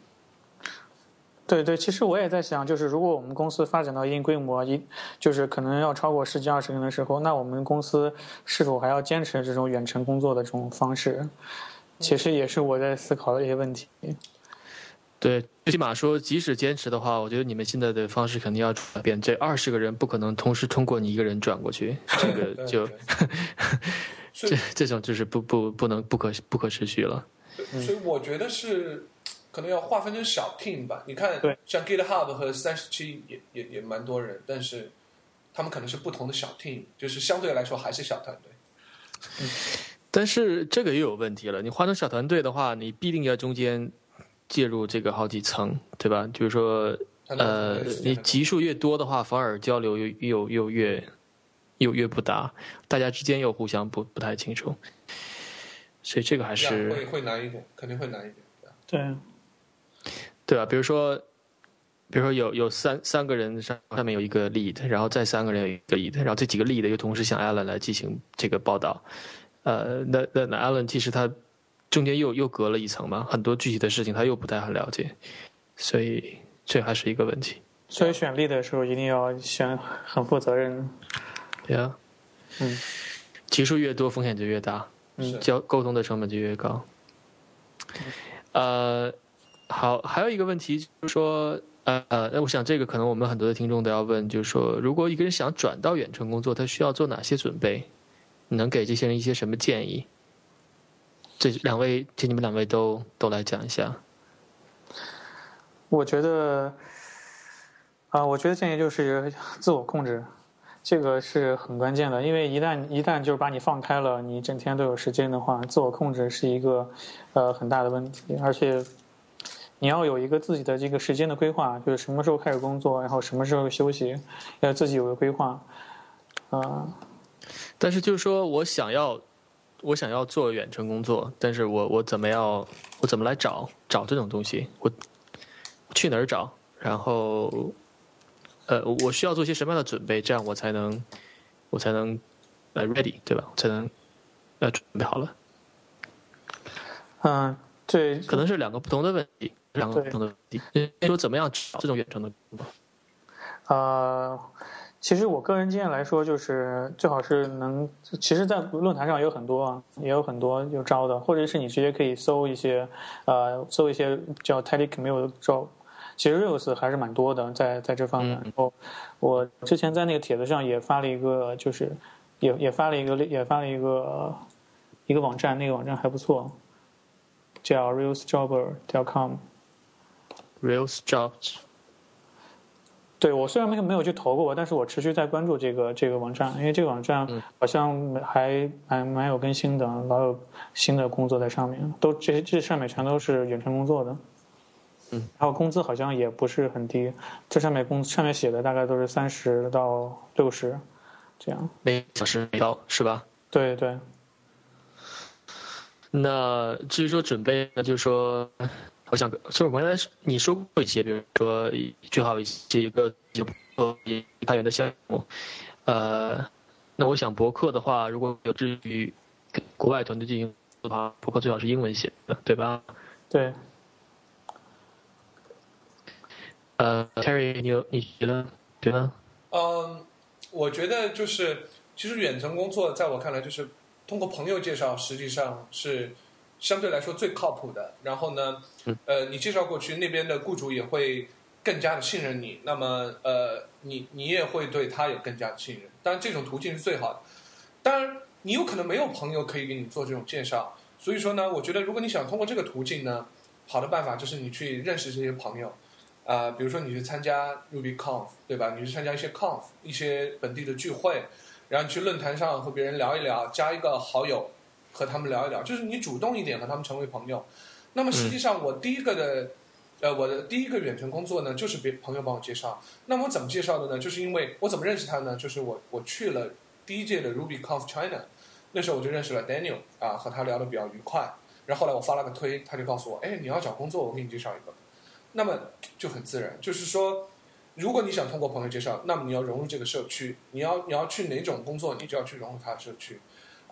对对，其实我也在想，就是如果我们公司发展到一定规模，一就是可能要超过十几二十人的时候，那我们公司是否还要坚持这种远程工作的这种方式？其实也是我在思考的一些问题。
对，最起码说，即使坚持的话，我觉得你们现在的方式肯定要转变。这二十个人不可能同时通过你一个人转过去，这个 就这这种就是不不不能不可不可持续了。
所以我觉得是可能要划分成小 team 吧。你看，像 GitHub 和三十七也也也蛮多人，但是他们可能是不同的小 team，就是相对来说还是小团队。
嗯，但是这个又有问题了。你换成小团队的话，你必定要中间。介入这个好几层，对吧？就是说，呃，你级数越多的话，反而交流又又又越又越不搭，大家之间又互相不不太清楚，所以这个还是
会会难一点，肯定会难一点。
对，
对吧？比如说，比如说有有三三个人上上面有一个 lead，然后再三个人有一个 lead，然后这几个 lead 又同时向 Alan 来进行这个报道，呃，那那那 Alan 其实他。中间又又隔了一层嘛，很多具体的事情他又不太很了解，所以这还是一个问题。
所以选力的时候一定要选很负责任。
对啊，
嗯，
级数越多风险就越大，嗯，交沟通的成本就越高。呃，好，还有一个问题就是说，呃呃，那我想这个可能我们很多的听众都要问，就是说，如果一个人想转到远程工作，他需要做哪些准备？你能给这些人一些什么建议？这两位，请你们两位都都来讲一下。
我觉得，啊，我觉得建议就是自我控制，这个是很关键的。因为一旦一旦就是把你放开了，你整天都有时间的话，自我控制是一个呃很大的问题。而且你要有一个自己的这个时间的规划，就是什么时候开始工作，然后什么时候休息，要自己有个规划。啊，
但是就是说我想要。我想要做远程工作，但是我我怎么要我怎么来找找这种东西？我去哪儿找？然后，呃，我需要做些什么样的准备？这样我才能我才能呃 ready 对吧？才能呃准备好了。
嗯，对，
可能是两个不同的问题。两个不同的问题。先说怎么样找这种远程的工作？
呃，其实我个人经验来说，就是最好是能，其实，在论坛上有很多啊，也有很多有招的，或者是你直接可以搜一些，呃，搜一些叫 telecommute job，。其实 Reels 还是蛮多的，在在这方面。然后我之前在那个帖子上也发了一个，就是也也发了一个也发了一个一个网站，那个网站还不错，叫 reelsjobber.com。
Reels Jobs。
对我虽然没有没有去投过，但是我持续在关注这个这个网站，因为这个网站好像还蛮蛮有更新的，老有新的工作在上面，都这这上面全都是远程工作的。
嗯，
然后工资好像也不是很低，这上面工上面写的大概都是三十到六十，这样。
每小时每刀是吧？
对对。
那至于说准备呢，就是说，我想就是我刚才你说过一些，比如说最好一些一个有呃开源的项目，呃，那我想博客的话，如果有至于国外团队进行的话，博客最好是英文写的，对吧？
对。
呃，Terry，你有你觉得对吗？
嗯，我觉得就是，其实远程工作在我看来就是通过朋友介绍，实际上是相对来说最靠谱的。然后呢，呃，你介绍过去，那边的雇主也会更加的信任你，那么呃，你你也会对他有更加的信任。当然，这种途径是最好的。当然，你有可能没有朋友可以给你做这种介绍，所以说呢，我觉得如果你想通过这个途径呢，好的办法就是你去认识这些朋友。啊、比如说你去参加 RubyConf，对吧？你去参加一些 Conf，一些本地的聚会，然后你去论坛上和别人聊一聊，加一个好友，和他们聊一聊，就是你主动一点和他们成为朋友。那么实际上，我第一个的，呃，我的第一个远程工作呢，就是别朋友帮我介绍。那么我怎么介绍的呢？就是因为我怎么认识他呢？就是我我去了第一届的 RubyConf China，那时候我就认识了 Daniel 啊，和他聊得比较愉快。然后后来我发了个推，他就告诉我，哎，你要找工作，我给你介绍一个。那么就很自然，就是说，如果你想通过朋友介绍，那么你要融入这个社区，你要你要去哪种工作，你就要去融入他的社区。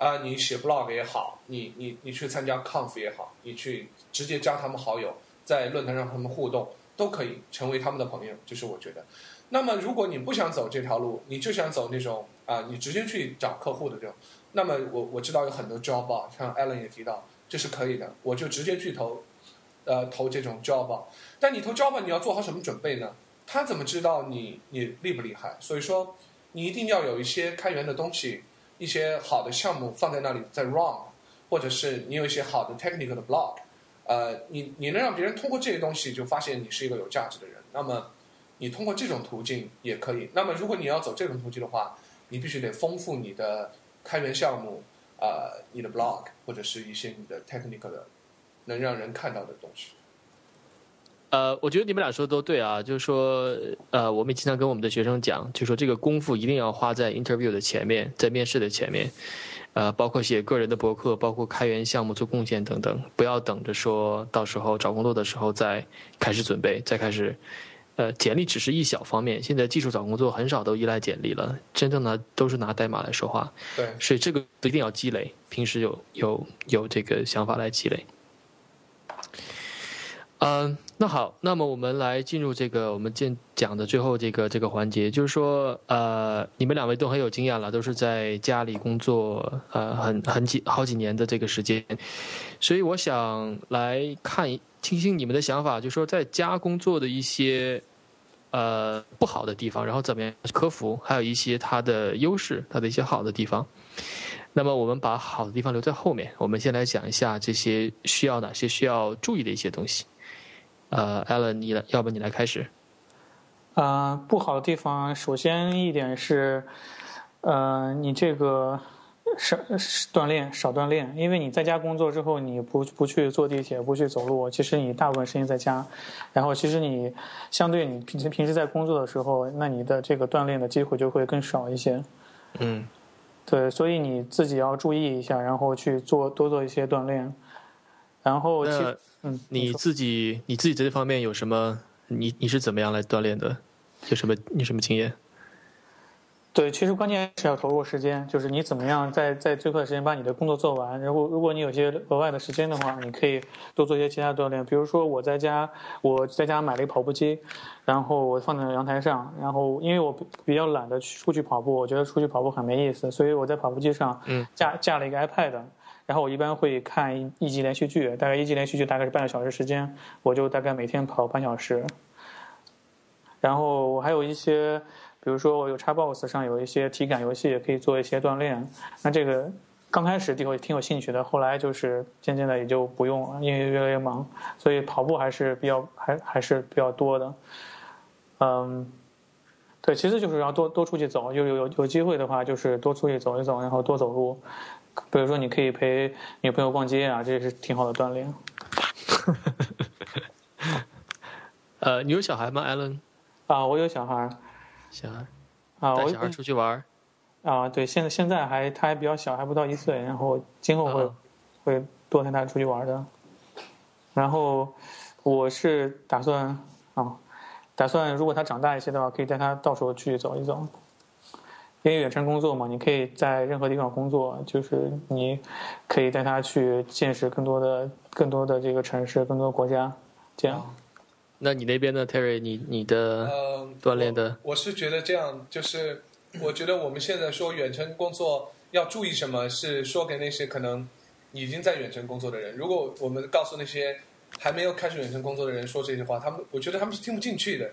啊、你写 blog 也好，你你你去参加 conf 也好，你去直接加他们好友，在论坛上他们互动，都可以成为他们的朋友。就是我觉得。那么如果你不想走这条路，你就想走那种啊、你直接去找客户的这种，那么我我知道有很多 job，像 Alan 也提到，这是可以的，我就直接去投，呃，投这种 job。但你投 job 你要做好什么准备呢？他怎么知道你你厉不厉害？所以说，你一定要有一些开源的东西，一些好的项目放在那里在 run，或者是你有一些好的 technical 的 blog，呃，你你能让别人通过这些东西就发现你是一个有价值的人，那么你通过这种途径也可以。那么如果你要走这种途径的话，你必须得丰富你的开源项目，呃，你的 blog 或者是一些你的 technical 的能让人看到的东西。
呃，我觉得你们俩说的都对啊，就是说，呃，我们也经常跟我们的学生讲，就说这个功夫一定要花在 interview 的前面，在面试的前面，呃，包括写个人的博客，包括开源项目做贡献等等，不要等着说到时候找工作的时候再开始准备，再开始。呃，简历只是一小方面，现在技术找工作很少都依赖简历了，真正的都是拿代码来说话，
对，
所以这个一定要积累，平时有有有这个想法来积累。嗯，那好，那么我们来进入这个我们见讲的最后这个这个环节，就是说，呃，你们两位都很有经验了，都是在家里工作，呃，很很几好几年的这个时间，所以我想来看听听你们的想法，就是说在家工作的一些呃不好的地方，然后怎么样克服，还有一些它的优势，它的一些好的地方。那么我们把好的地方留在后面，我们先来讲一下这些需要哪些需要注意的一些东西。呃，Alan，你来，要不你来开始？
啊、不好的地方，首先一点是，呃，你这个少锻炼少锻炼，因为你在家工作之后，你不不去坐地铁，不去走路，其实你大部分时间在家，然后其实你相对你平时平时在工作的时候，那你的这个锻炼的机会就会更少一些。
嗯
对，所以你自己要注意一下，然后去做多做一些锻炼。然后其嗯，
你自己你自己在这方面有什么？你你是怎么样来锻炼的？有什么你有什么经验？
对，其实关键是要投入时间，就是你怎么样在在最快的时间把你的工作做完。然后，如果你有些额外的时间的话，你可以多做一些其他锻炼。比如说，我在家我在家买了一个跑步机，然后我放在阳台上。然后，因为我比较懒得出去跑步，我觉得出去跑步很没意思，所以我在跑步机上架架了一个 iPad。然后我一般会看一集连续剧，大概一集连续剧大概是半个小时时间，我就大概每天跑半小时。然后我还有一些。比如说，我有 Xbox 上有一些体感游戏，也可以做一些锻炼。那这个刚开始挺挺有兴趣的，后来就是渐渐的也就不用了，因为越来越忙。所以跑步还是比较还还是比较多的。嗯，对，其实就是要多多出去走，就有有有机会的话，就是多出去走一走，然后多走路。比如说，你可以陪女朋友逛街啊，这也是挺好的锻炼。
呃，你有小孩吗，Allen？
啊，我有小孩。
小孩啊，带小孩出去玩
啊，对，现在现在还他还比较小，还不到一岁，然后今后会会多带他出去玩的。然后我是打算啊，打算如果他长大一些的话，可以带他到处去走一走。因为远程工作嘛，你可以在任何地方工作，就是你可以带他去见识更多的、更多的这个城市、更多国家，这样。
那你那边呢，Terry？你你的锻炼的？
我是觉得这样，就是我觉得我们现在说远程工作要注意什么，是说给那些可能已经在远程工作的人。如果我们告诉那些还没有开始远程工作的人说这些话，他们我觉得他们是听不进去的。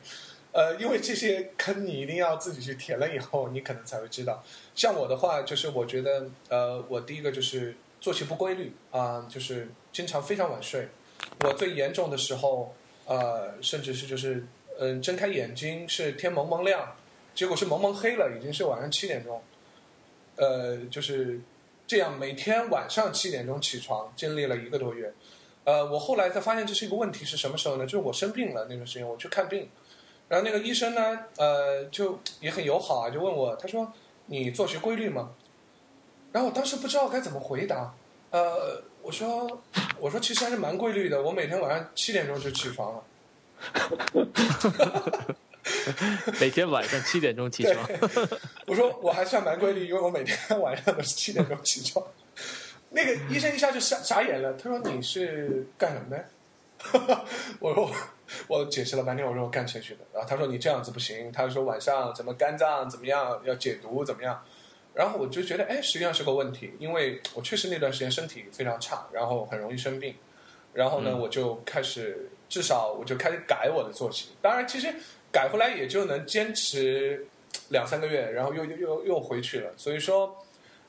呃，因为这些坑你一定要自己去填了以后，你可能才会知道。像我的话，就是我觉得，呃，我第一个就是作息不规律啊，就是经常非常晚睡。我最严重的时候。呃，甚至是就是，嗯，睁开眼睛是天蒙蒙亮，结果是蒙蒙黑了，已经是晚上七点钟。呃，就是这样，每天晚上七点钟起床，经历了一个多月。呃，我后来才发现这是一个问题，是什么时候呢？就是我生病了那段时间，我去看病，然后那个医生呢，呃，就也很友好啊，就问我，他说你作息规律吗？然后我当时不知道该怎么回答，呃。我说，我说其实还是蛮规律的。我每天晚上七点钟就起床了。
每天晚上七点钟起床。
我说我还算蛮规律，因为我每天晚上都是七点钟起床。那个医生一下就傻傻眼了，他说你是干什么的？我说 我解释了半天，我说我干程序的。然后他说你这样子不行，他说晚上怎么肝脏怎么样要解毒怎么样。然后我就觉得，哎，实际上是个问题，因为我确实那段时间身体非常差，然后很容易生病。然后呢，我就开始，至少我就开始改我的作息。当然，其实改回来也就能坚持两三个月，然后又又又又回去了。所以说，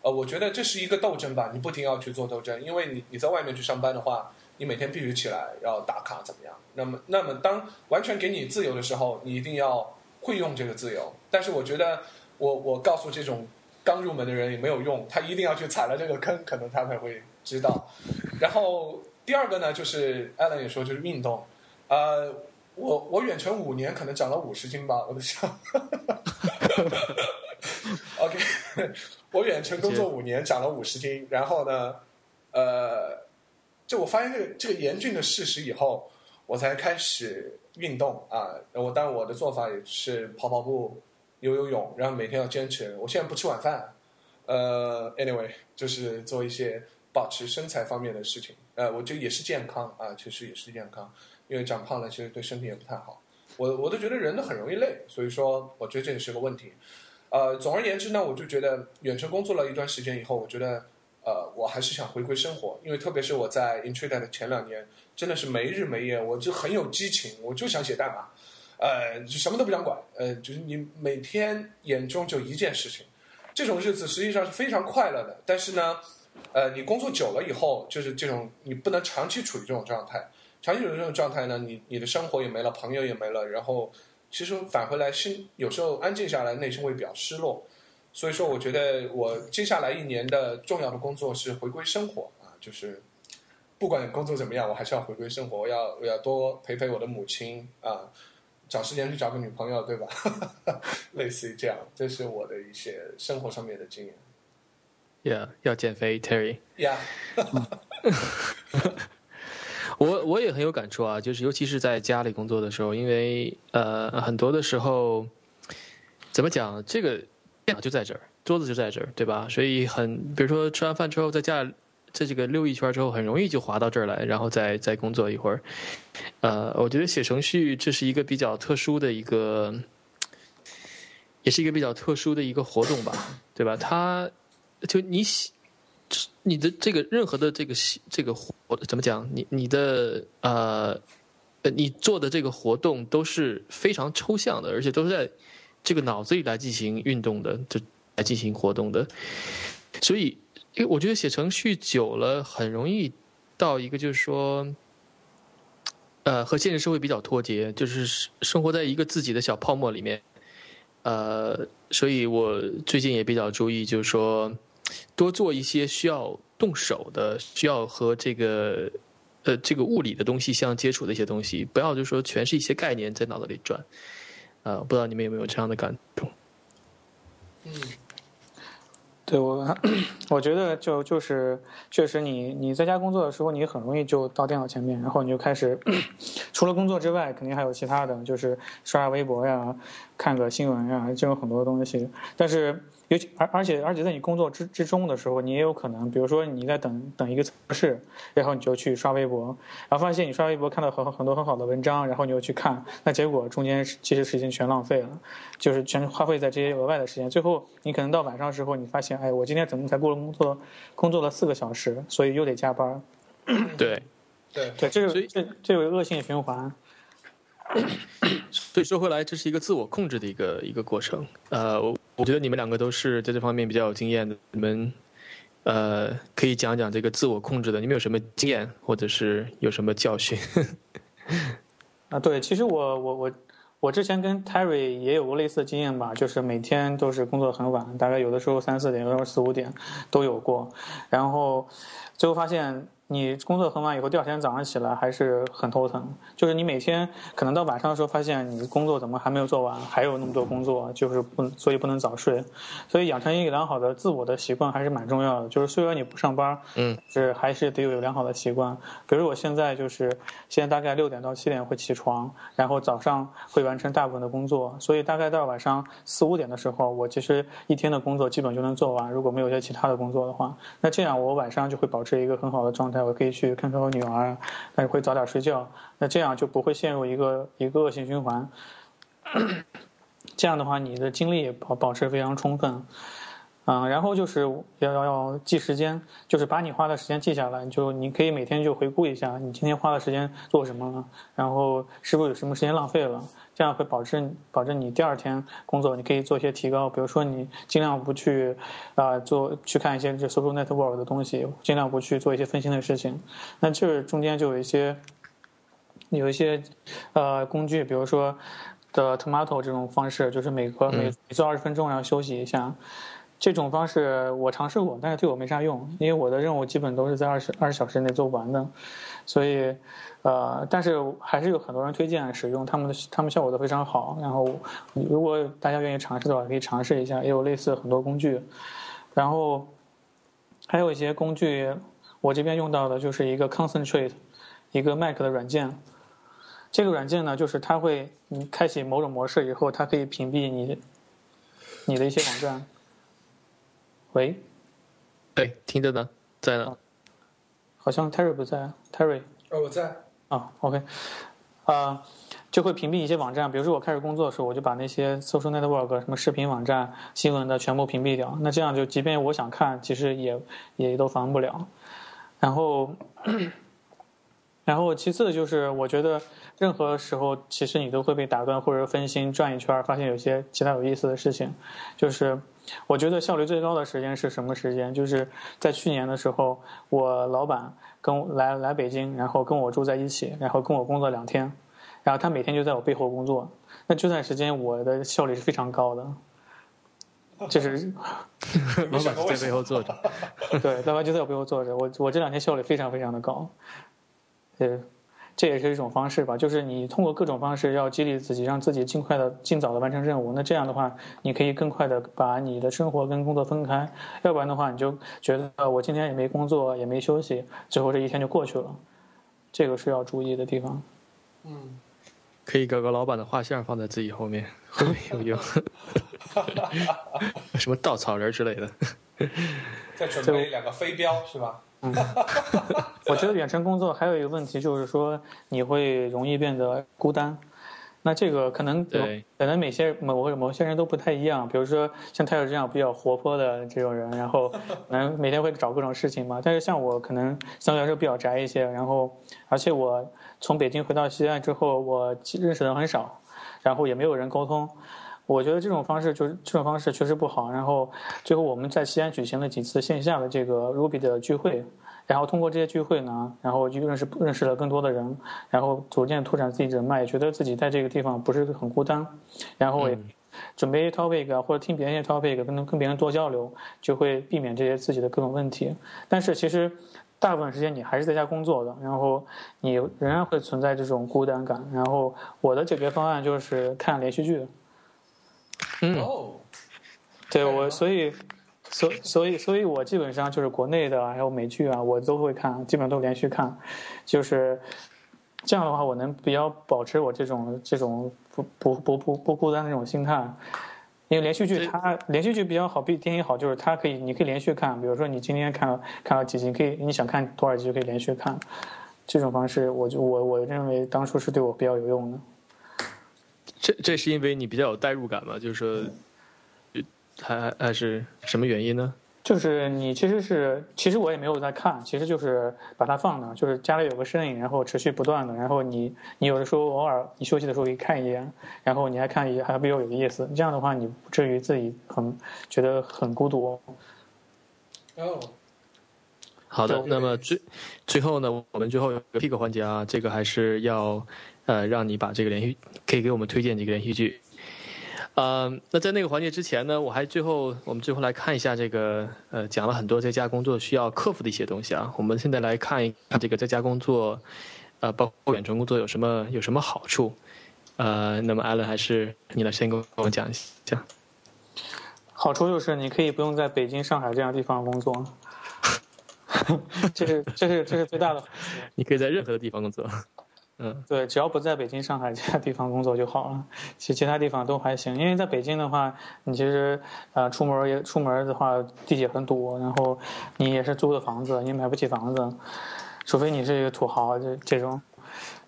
呃，我觉得这是一个斗争吧，你不停要去做斗争，因为你你在外面去上班的话，你每天必须起来要打卡怎么样？那么，那么当完全给你自由的时候，你一定要会用这个自由。但是我觉得，我我告诉这种。刚入门的人也没有用，他一定要去踩了这个坑，可能他才会知道。然后第二个呢，就是艾伦也说，就是运动。呃，我我远程五年，可能长了五十斤吧，我的想。OK，我远程工作五年，长了五十斤。然后呢，呃，就我发现这个这个严峻的事实以后，我才开始运动啊。我当然我的做法也是跑跑步。游游泳，然后每天要坚持。我现在不吃晚饭，呃，anyway，就是做一些保持身材方面的事情。呃，我觉得也是健康啊，确实也是健康，因为长胖了其实对身体也不太好。我我都觉得人都很容易累，所以说我觉得这也是个问题。呃，总而言之呢，我就觉得远程工作了一段时间以后，我觉得呃，我还是想回归生活，因为特别是我在 i n t r a d e 的前两年，真的是没日没夜，我就很有激情，我就想写代码。呃，就什么都不想管，呃，就是你每天眼中就一件事情，这种日子实际上是非常快乐的。但是呢，呃，你工作久了以后，就是这种你不能长期处于这种状态，长期处于这种状态呢，你你的生活也没了，朋友也没了，然后其实返回来心有时候安静下来，内心会比较失落。所以说，我觉得我接下来一年的重要的工作是回归生活啊，就是不管工作怎么样，我还是要回归生活，我要我要多陪陪我的母亲啊。找时间去找个女朋友，对吧？类似于这样，这是我的一些生活上面的经验。
Yeah，要减肥，Terry。
Yeah。
我我也很有感触啊，就是尤其是在家里工作的时候，因为呃，很多的时候，怎么讲？这个电脑就在这儿，桌子就在这儿，对吧？所以很，比如说吃完饭之后，在家在这个溜一圈之后，很容易就滑到这儿来，然后再再工作一会儿。呃，我觉得写程序这是一个比较特殊的一个，也是一个比较特殊的一个活动吧，对吧？它就你写你的这个任何的这个这个活怎么讲？你你的呃呃，你做的这个活动都是非常抽象的，而且都是在这个脑子里来进行运动的，就来进行活动的。所以，因为我觉得写程序久了，很容易到一个就是说，呃，和现实社会比较脱节，就是生活在一个自己的小泡沫里面。呃，所以我最近也比较注意，就是说。多做一些需要动手的、需要和这个呃这个物理的东西相接触的一些东西，不要就是说全是一些概念在脑子里转。呃，不知道你们有没有这样的感触？
嗯。
对我，我觉得就就是确实，你你在家工作的时候，你很容易就到电脑前面，然后你就开始，除了工作之外，肯定还有其他的，就是刷刷微博呀，看个新闻呀，这种很多东西。但是。尤其而而且而且在你工作之之中的时候，你也有可能，比如说你在等等一个测试，然后你就去刷微博，然后发现你刷微博看到很很多很好的文章，然后你又去看，那结果中间其实时间全浪费了，就是全花费在这些额外的时间，最后你可能到晚上的时候，你发现，哎，我今天怎么才过了工作工作了四个小时，所以又得加班。
对，
对
对，这个这这有恶性循环。
所以说回来，这是一个自我控制的一个一个过程。呃，我我觉得你们两个都是在这方面比较有经验的，你们呃可以讲讲这个自我控制的，你们有什么经验，或者是有什么教训？
啊，对，其实我我我我之前跟 Terry 也有过类似的经验吧，就是每天都是工作很晚，大概有的时候三四点，有的时候四五点都有过，然后最后发现。你工作很晚以后，第二天早上起来还是很头疼。就是你每天可能到晚上的时候，发现你工作怎么还没有做完，还有那么多工作，就是不，所以不能早睡。所以养成一个良好的自我的习惯还是蛮重要的。就是虽然你不上班，
嗯，
是还是得有良好的习惯。比如我现在就是现在大概六点到七点会起床，然后早上会完成大部分的工作。所以大概到晚上四五点的时候，我其实一天的工作基本就能做完。如果没有一些其他的工作的话，那这样我晚上就会保持一个很好的状态。我可以去看看我女儿，但是会早点睡觉。那这样就不会陷入一个一个恶性循环。这样的话，你的精力保保持非常充分。嗯，然后就是要要要记时间，就是把你花的时间记下来。就你可以每天就回顾一下，你今天花的时间做什么了，然后是不是有什么时间浪费了。这样会保证保证你第二天工作，你可以做一些提高。比如说，你尽量不去啊做去看一些这 social network 的东西，尽量不去做一些分心的事情。那这中间就有一些有一些呃工具，比如说的 tomato 这种方式，就是每隔每每做二十分钟，然后休息一下。这种方式我尝试过，但是对我没啥用，因为我的任务基本都是在二十二十小时内做完的，所以。呃，但是还是有很多人推荐使用，他们的他们效果都非常好。然后，如果大家愿意尝试的话，可以尝试一下，也有类似很多工具。然后，还有一些工具，我这边用到的就是一个 Concentrate，一个 Mac 的软件。这个软件呢，就是它会你开启某种模式以后，它可以屏蔽你你的一些网站。喂，
哎，听着呢，在呢。
好像 Terry 不在，Terry。
哦，我在。
啊，OK，啊，就会屏蔽一些网站，比如说我开始工作的时候，我就把那些 social network 什么视频网站、新闻的全部屏蔽掉。那这样就，即便我想看，其实也也都防不了。然后，然后其次就是，我觉得任何时候，其实你都会被打断或者分心，转一圈，发现有些其他有意思的事情。就是我觉得效率最高的时间是什么时间？就是在去年的时候，我老板。跟来来北京，然后跟我住在一起，然后跟我工作两天，然后他每天就在我背后工作。那这段时间我的效率是非常高的，就是
老板在背后坐着，
对，老板就在我背后坐着。我我这两天效率非常非常的高，呃。这也是一种方式吧，就是你通过各种方式要激励自己，让自己尽快的、尽早的完成任务。那这样的话，你可以更快的把你的生活跟工作分开。要不然的话，你就觉得我今天也没工作，也没休息，最后这一天就过去了。这个是要注意的地方。
嗯，
可以搞个老板的画像放在自己后面，会不会有用？什么稻草人之类的。
再准备两个飞镖是吧？
嗯，我觉得远程工作还有一个问题就是说，你会容易变得孤单。那这个可能
对，
可能每些某某些人都不太一样。比如说像泰尔这样比较活泼的这种人，然后可能每天会找各种事情嘛。但是像我可能相对来说比较宅一些，然后而且我从北京回到西安之后，我认识的人很少，然后也没有人沟通。我觉得这种方式就是这种方式确实不好。然后最后我们在西安举行了几次线下的这个 Ruby 的聚会，然后通过这些聚会呢，然后就认识认识了更多的人，然后逐渐拓展自己人脉，觉得自己在这个地方不是很孤单，然后也准备 topic 或者听别人 topic，跟跟别人多交流，就会避免这些自己的各种问题。但是其实大部分时间你还是在家工作的，然后你仍然会存在这种孤单感。然后我的解决方案就是看连续剧。
嗯，
哦，
对我，所以，所所以，所以我基本上就是国内的还有美剧啊，我都会看，基本上都连续看，就是这样的话，我能比较保持我这种这种不不不不不孤单的这种心态。因为连续剧它连续剧比较好，比电影好，就是它可以你可以连续看，比如说你今天看了看了几集，可以你想看多少集就可以连续看。这种方式，我就我我认为当初是对我比较有用的。
这这是因为你比较有代入感嘛？就是说，还还是什么原因呢？
就是你其实是，其实我也没有在看，其实就是把它放那，就是家里有个身影，然后持续不断的，然后你你有的时候偶尔你休息的时候可以看一眼，然后你还看一还比较有意思，这样的话你不至于自己很觉得很孤独。
哦，
好的，那么最最后呢，我们最后有个 pick 环节啊，这个还是要呃让你把这个连续可以给我们推荐几个连续剧。呃，那在那个环节之前呢，我还最后我们最后来看一下这个呃讲了很多在家工作需要克服的一些东西啊。我们现在来看一看这个在家工作，呃，包括远程工作有什么有什么好处？呃，那么艾伦还是你来先跟我们讲一下。
好处就是你可以不用在北京、上海这样地方工作，这是这是这是最大的。
你可以在任何的地方工作。嗯，
对，只要不在北京、上海 这些地方工作就好了。其实其他地方都还行，因为在北京的话，你其实呃出门也出门的话，地铁很堵，然后你也是租的房子，你买不起房子，除非你是一个土豪这这种。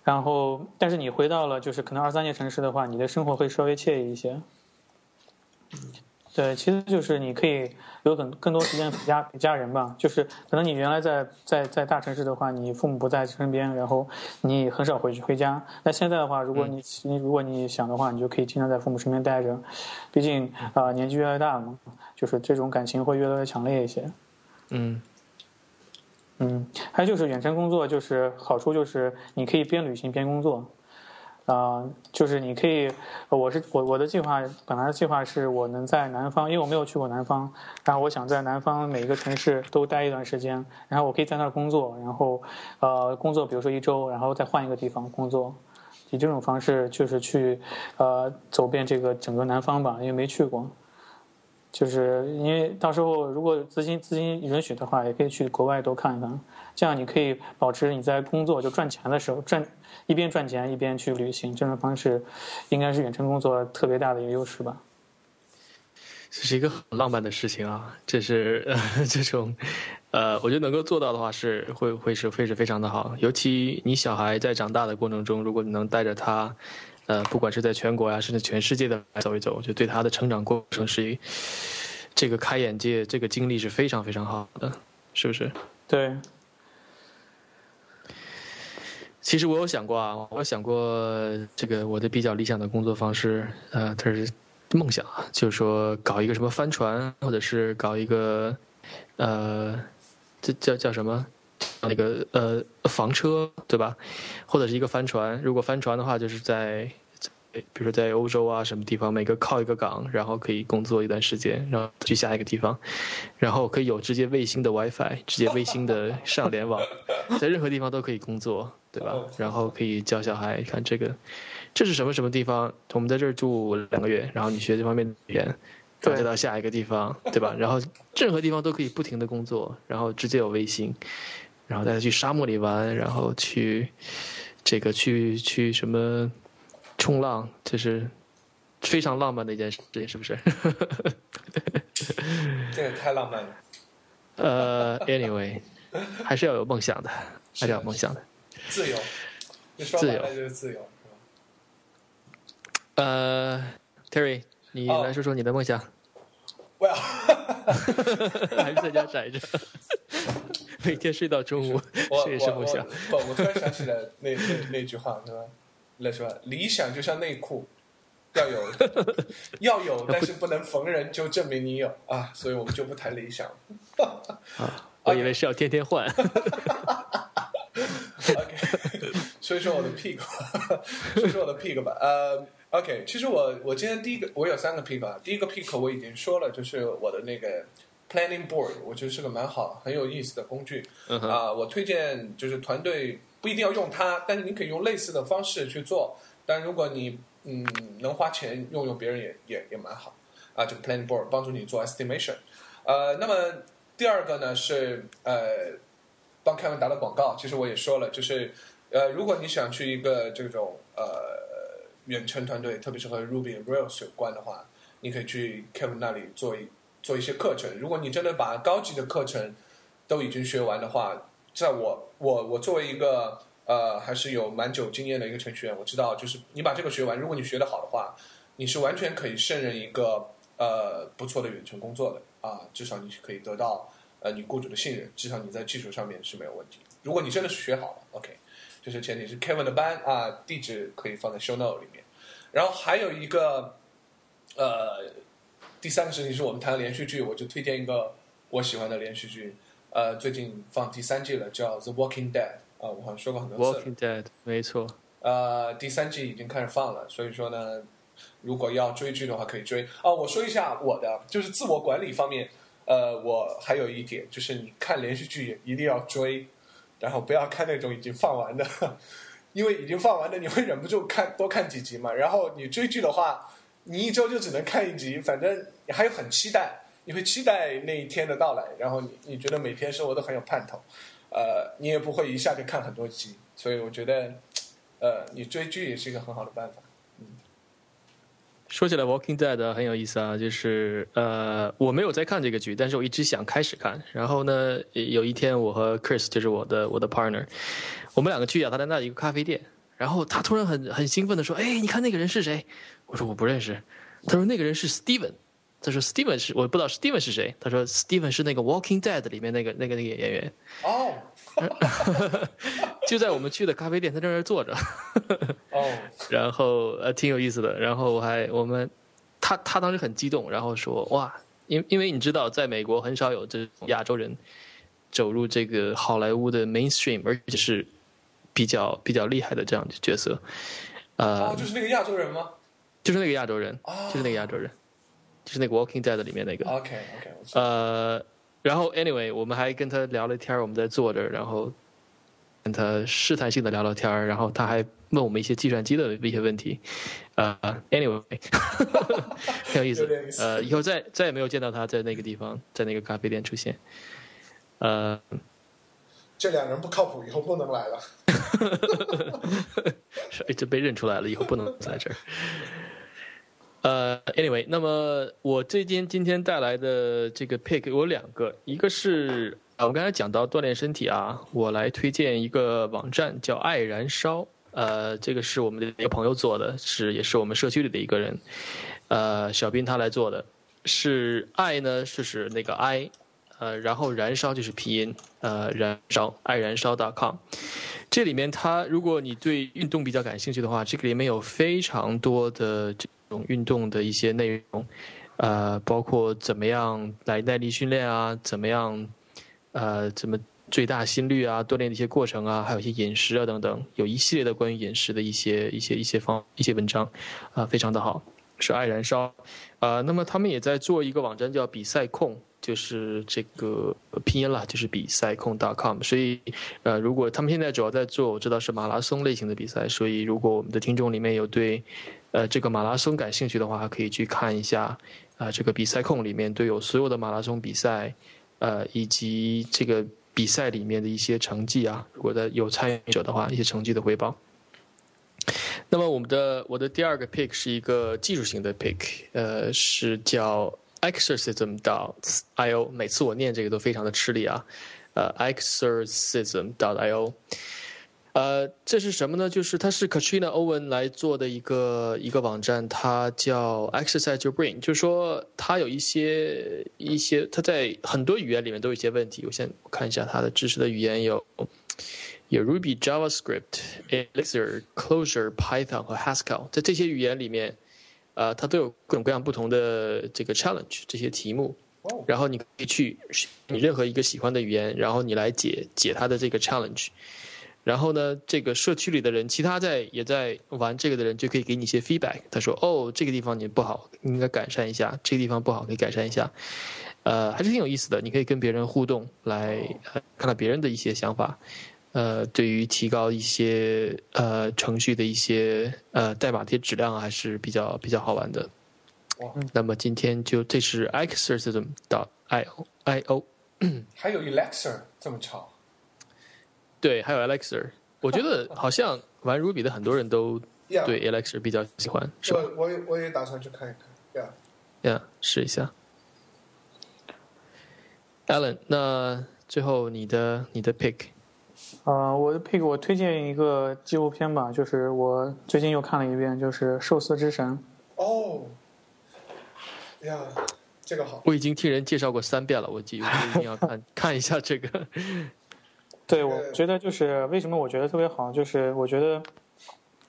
然后，但是你回到了就是可能二三线城市的话，你的生活会稍微惬意一些。对，其实就是你可以有更更多时间陪家陪家人吧。就是可能你原来在在在大城市的话，你父母不在身边，然后你很少回去回家。那现在的话，如果你你如果你想的话，你就可以经常在父母身边待着。毕竟啊、年纪越来越大了嘛，就是这种感情会越来越强烈一些。
嗯
嗯，还有就是远程工作，就是好处就是你可以边旅行边工作，啊、就是你可以，我是我我的计划本来的计划是我能在南方，因为我没有去过南方，然后我想在南方每一个城市都待一段时间，然后我可以在那儿工作，然后呃工作比如说一周，然后再换一个地方工作，以这种方式就是去呃走遍这个整个南方吧，因为没去过。就是因为到时候如果资金资金允许的话，也可以去国外多看一看，这样你可以保持你在工作就赚钱的时候赚一边赚钱一边去旅行，这种方式应该是远程工作特别大的一个优势吧。
这是一个很浪漫的事情啊！这是呃 这种，呃，我觉得能够做到的话是会会是会是非常的好。尤其你小孩在长大的过程中，如果你能带着他，呃，不管是在全国呀、甚至全世界的走一走，就对他的成长过程是一这个开眼界，这个经历是非常非常好的，是不是？
对，
其实我有想过啊，我有想过这个我的比较理想的工作方式，呃，它是梦想啊，就是说搞一个什么帆船，或者是搞一个，呃，这叫叫什么？那个呃房车对吧？或者是一个帆船。如果帆船的话，就是在，比如说在欧洲啊什么地方，每个靠一个港，然后可以工作一段时间，然后去下一个地方，然后可以有直接卫星的 WiFi，直接卫星的上联网，在任何地方都可以工作，对吧？然后可以教小孩看这个，这是什么什么地方？我们在这儿住两个月，然后你学这方面的语言，再到下一个地方，对吧？然后任何地方都可以不停的工作，然后直接有卫星，然后带他去沙漠里玩，然后去这个去去什么冲浪，就是非常浪漫的一件事情，是不是？
这个太浪漫了。
呃，anyway，还是要有梦想的，还是要有梦想的。
自由，你说白了就是自由？
呃，Terry，你来说说你的梦想。
Well，
还是在家宅着，每天睡到中午，这也是梦想。
我，我突然想起来那那那句话，是吧？那？理想就像内裤，要有 要有，但是不能逢人就证明你有啊，所以我们就不谈理想。
啊，我以为是要天天换。
OK，说一说我的屁股，说说我的屁股吧。呃。OK，其实我我今天第一个我有三个 pick 啊，第一个 pick 我已经说了，就是我的那个 planning board，我觉得是个蛮好很有意思的工具啊，我推荐就是团队不一定要用它，但是你可以用类似的方式去做，但如果你嗯能花钱用用别人也也也蛮好啊，这个 planning board 帮助你做 estimation，呃，那么第二个呢是呃帮 Kevin 打了广告，其实我也说了，就是呃如果你想去一个这种呃。远程团队，特别是和 Ruby Rails 有关的话，你可以去 Kevin 那里做一做一些课程。如果你真的把高级的课程都已经学完的话，在我我我作为一个呃还是有蛮久经验的一个程序员，我知道就是你把这个学完，如果你学得好的话，你是完全可以胜任一个呃不错的远程工作的啊，至少你是可以得到呃你雇主的信任，至少你在技术上面是没有问题。如果你真的是学好了，OK。就是前提是 Kevin 的班啊，地址可以放在 Show Note 里面。然后还有一个，呃，第三个事情是我们谈连续剧，我就推荐一个我喜欢的连续剧，呃，最近放第三季了，叫《The Walking Dead》啊，我好像说过很多
次。Walking Dead，没错。
呃，第三季已经开始放了，所以说呢，如果要追剧的话可以追。哦，我说一下我的，就是自我管理方面，呃，我还有一点就是你看连续剧一定要追。然后不要看那种已经放完的，因为已经放完的你会忍不住看多看几集嘛。然后你追剧的话，你一周就只能看一集，反正你还有很期待，你会期待那一天的到来。然后你你觉得每天生活都很有盼头，呃，你也不会一下就看很多集。所以我觉得，呃，你追剧也是一个很好的办法。
嗯说起来，《Walking Dead》很有意思啊，就是呃，我没有在看这个剧，但是我一直想开始看。然后呢，有一天我和 Chris 就是我的我的 partner，我们两个去亚特兰大一个咖啡店，然后他突然很很兴奋的说：“哎，你看那个人是谁？”我说：“我不认识。”他说：“那个人是 Steven。”他说：“Steven 是我不知道 Steven 是谁。”他说：“Steven 是那个《Walking Dead》里面那个那个那个演员。”
哦。
就在我们去的咖啡店，他在那儿坐着。哦，然后呃，挺有意思的。然后我还我们，他他当时很激动，然后说哇，因因为你知道，在美国很少有这种亚洲人走入这个好莱坞的 mainstream，而且是比较比较厉害的这样的角色。
呃，就是那个亚洲人吗？
就是那个亚洲人，就是那个亚洲人，就是那个 Walking Dead 里面那个。
OK OK。
呃。然后，anyway，我们还跟他聊了天我们在坐着，然后跟他试探性的聊聊天然后他还问我们一些计算机的一些问题，呃，anyway，很有意思。呃，以后再再也没有见到他在那个地方，在那个咖啡店出现。呃，
这两人不靠谱，以后不能来了。
是，这被认出来了，以后不能在这儿。呃，anyway，那么我这天今天带来的这个 pick 有两个，一个是啊，我刚才讲到锻炼身体啊，我来推荐一个网站叫爱燃烧，呃，这个是我们的一个朋友做的，是也是我们社区里的一个人，呃，小斌他来做的，是爱呢，就是那个 I，呃，然后燃烧就是拼音，呃，燃烧爱燃烧 .com，这里面它如果你对运动比较感兴趣的话，这个里面有非常多的这。种运动的一些内容，呃，包括怎么样来耐力训练啊，怎么样，呃，怎么最大心率啊，锻炼的一些过程啊，还有一些饮食啊等等，有一系列的关于饮食的一些一些一些方一些文章，啊，非常的好，是爱燃烧，啊，那么他们也在做一个网站叫比赛控，就是这个拼音啦，就是比赛控 .com，所以，呃，如果他们现在主要在做，我知道是马拉松类型的比赛，所以如果我们的听众里面有对。呃，这个马拉松感兴趣的话，可以去看一下啊，这个比赛控里面都有所有的马拉松比赛，呃，以及这个比赛里面的一些成绩啊。如果的有参与者的话，一些成绩的汇报。那么我们的我的第二个 pick 是一个技术型的 pick，呃，是叫 exorcism 到 io。每次我念这个都非常的吃力啊，呃，exorcism 到 io。呃，这是什么呢？就是它是 Katrina Owen 来做的一个一个网站，它叫 Exercise Your Brain，就是说它有一些一些，它在很多语言里面都有一些问题。我先看一下它的支持的语言有有 Ruby、JavaScript、Elixir、Closure、Python 和 Haskell，在这些语言里面，呃，它都有各种各样不同的这个 challenge 这些题目，然后你可以去你任何一个喜欢的语言，然后你来解解它的这个 challenge。然后呢，这个社区里的人，其他在也在玩这个的人，就可以给你一些 feedback。他说：“哦，这个地方你不好，你应该改善一下；这个地方不好，可以改善一下。”呃，还是挺有意思的。你可以跟别人互动，来看到别人的一些想法。呃，对于提高一些呃程序的一些呃代码的质量，还是比较比较好玩的。那么今天就这是 exercism 到 i o i o，
还有 elixir 这么长。
对，还有 Alexer，我觉得 好像玩 Ruby 的很多人都对 Alexer 比较喜欢，是吧？
我我也我也打算去看一看
，Yeah，Yeah，试一下。Alan，那最后你的你的 pick，
呃，我的 pick 我推荐一个纪录片吧，就是我最近又看了一遍，就是《寿司之神》。
哦，呀，这个好。
我已经听人介绍过三遍了，我记，我一定要看 看一下这个。
对，我觉得就是为什么我觉得特别好，就是我觉得，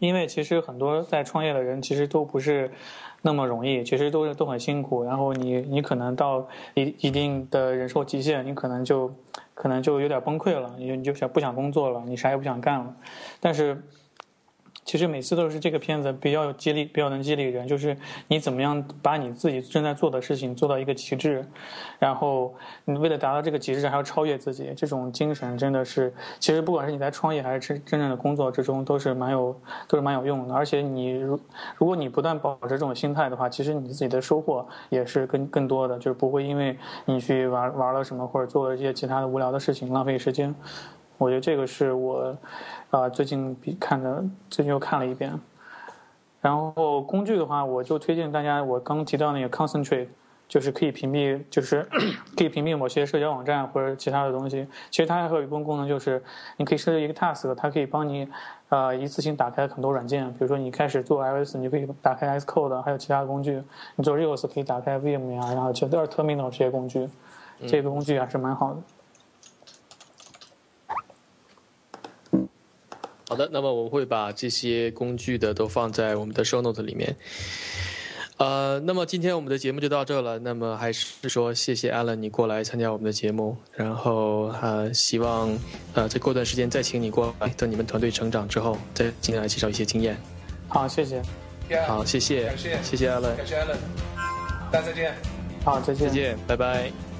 因为其实很多在创业的人其实都不是那么容易，其实都是都很辛苦。然后你你可能到一一定的忍受极限，你可能就可能就有点崩溃了，你你就想不想工作了，你啥也不想干了。但是。其实每次都是这个片子比较有激励，比较能激励人。就是你怎么样把你自己正在做的事情做到一个极致，然后你为了达到这个极致还要超越自己，这种精神真的是，其实不管是你在创业还是真真正的工作之中，都是蛮有都是蛮有用的。而且你如如果你不断保持这种心态的话，其实你自己的收获也是更更多的，就是不会因为你去玩玩了什么或者做了一些其他的无聊的事情浪费时间。我觉得这个是我，啊，最近比看的，最近又看了一遍。然后工具的话，我就推荐大家我刚提到那个 Concentrate，就是可以屏蔽，就是 可以屏蔽某些社交网站或者其他的东西。其实它还有一部分功能，就是你可以设置一个 task，它可以帮你，呃，一次性打开很多软件。比如说你开始做 iOS，你可以打开 Xcode，还有其他的工具。你做 Rails 可以打开 Vim 呀，然后其他 Terminal 这些工具。这个工具还是蛮好的。
好的，那么我会把这些工具的都放在我们的 show note 里面。呃，那么今天我们的节目就到这了。那么还是说谢谢 Alan 你过来参加我们的节目，然后呃，希望呃再过段时间再请你过来，等你们团队成长之后再进来介绍一些经验。
好，谢谢。
好，谢谢，
谢谢，
谢谢 Alan，
感谢 Alan，大家再见。
好，再见，
再见，拜拜。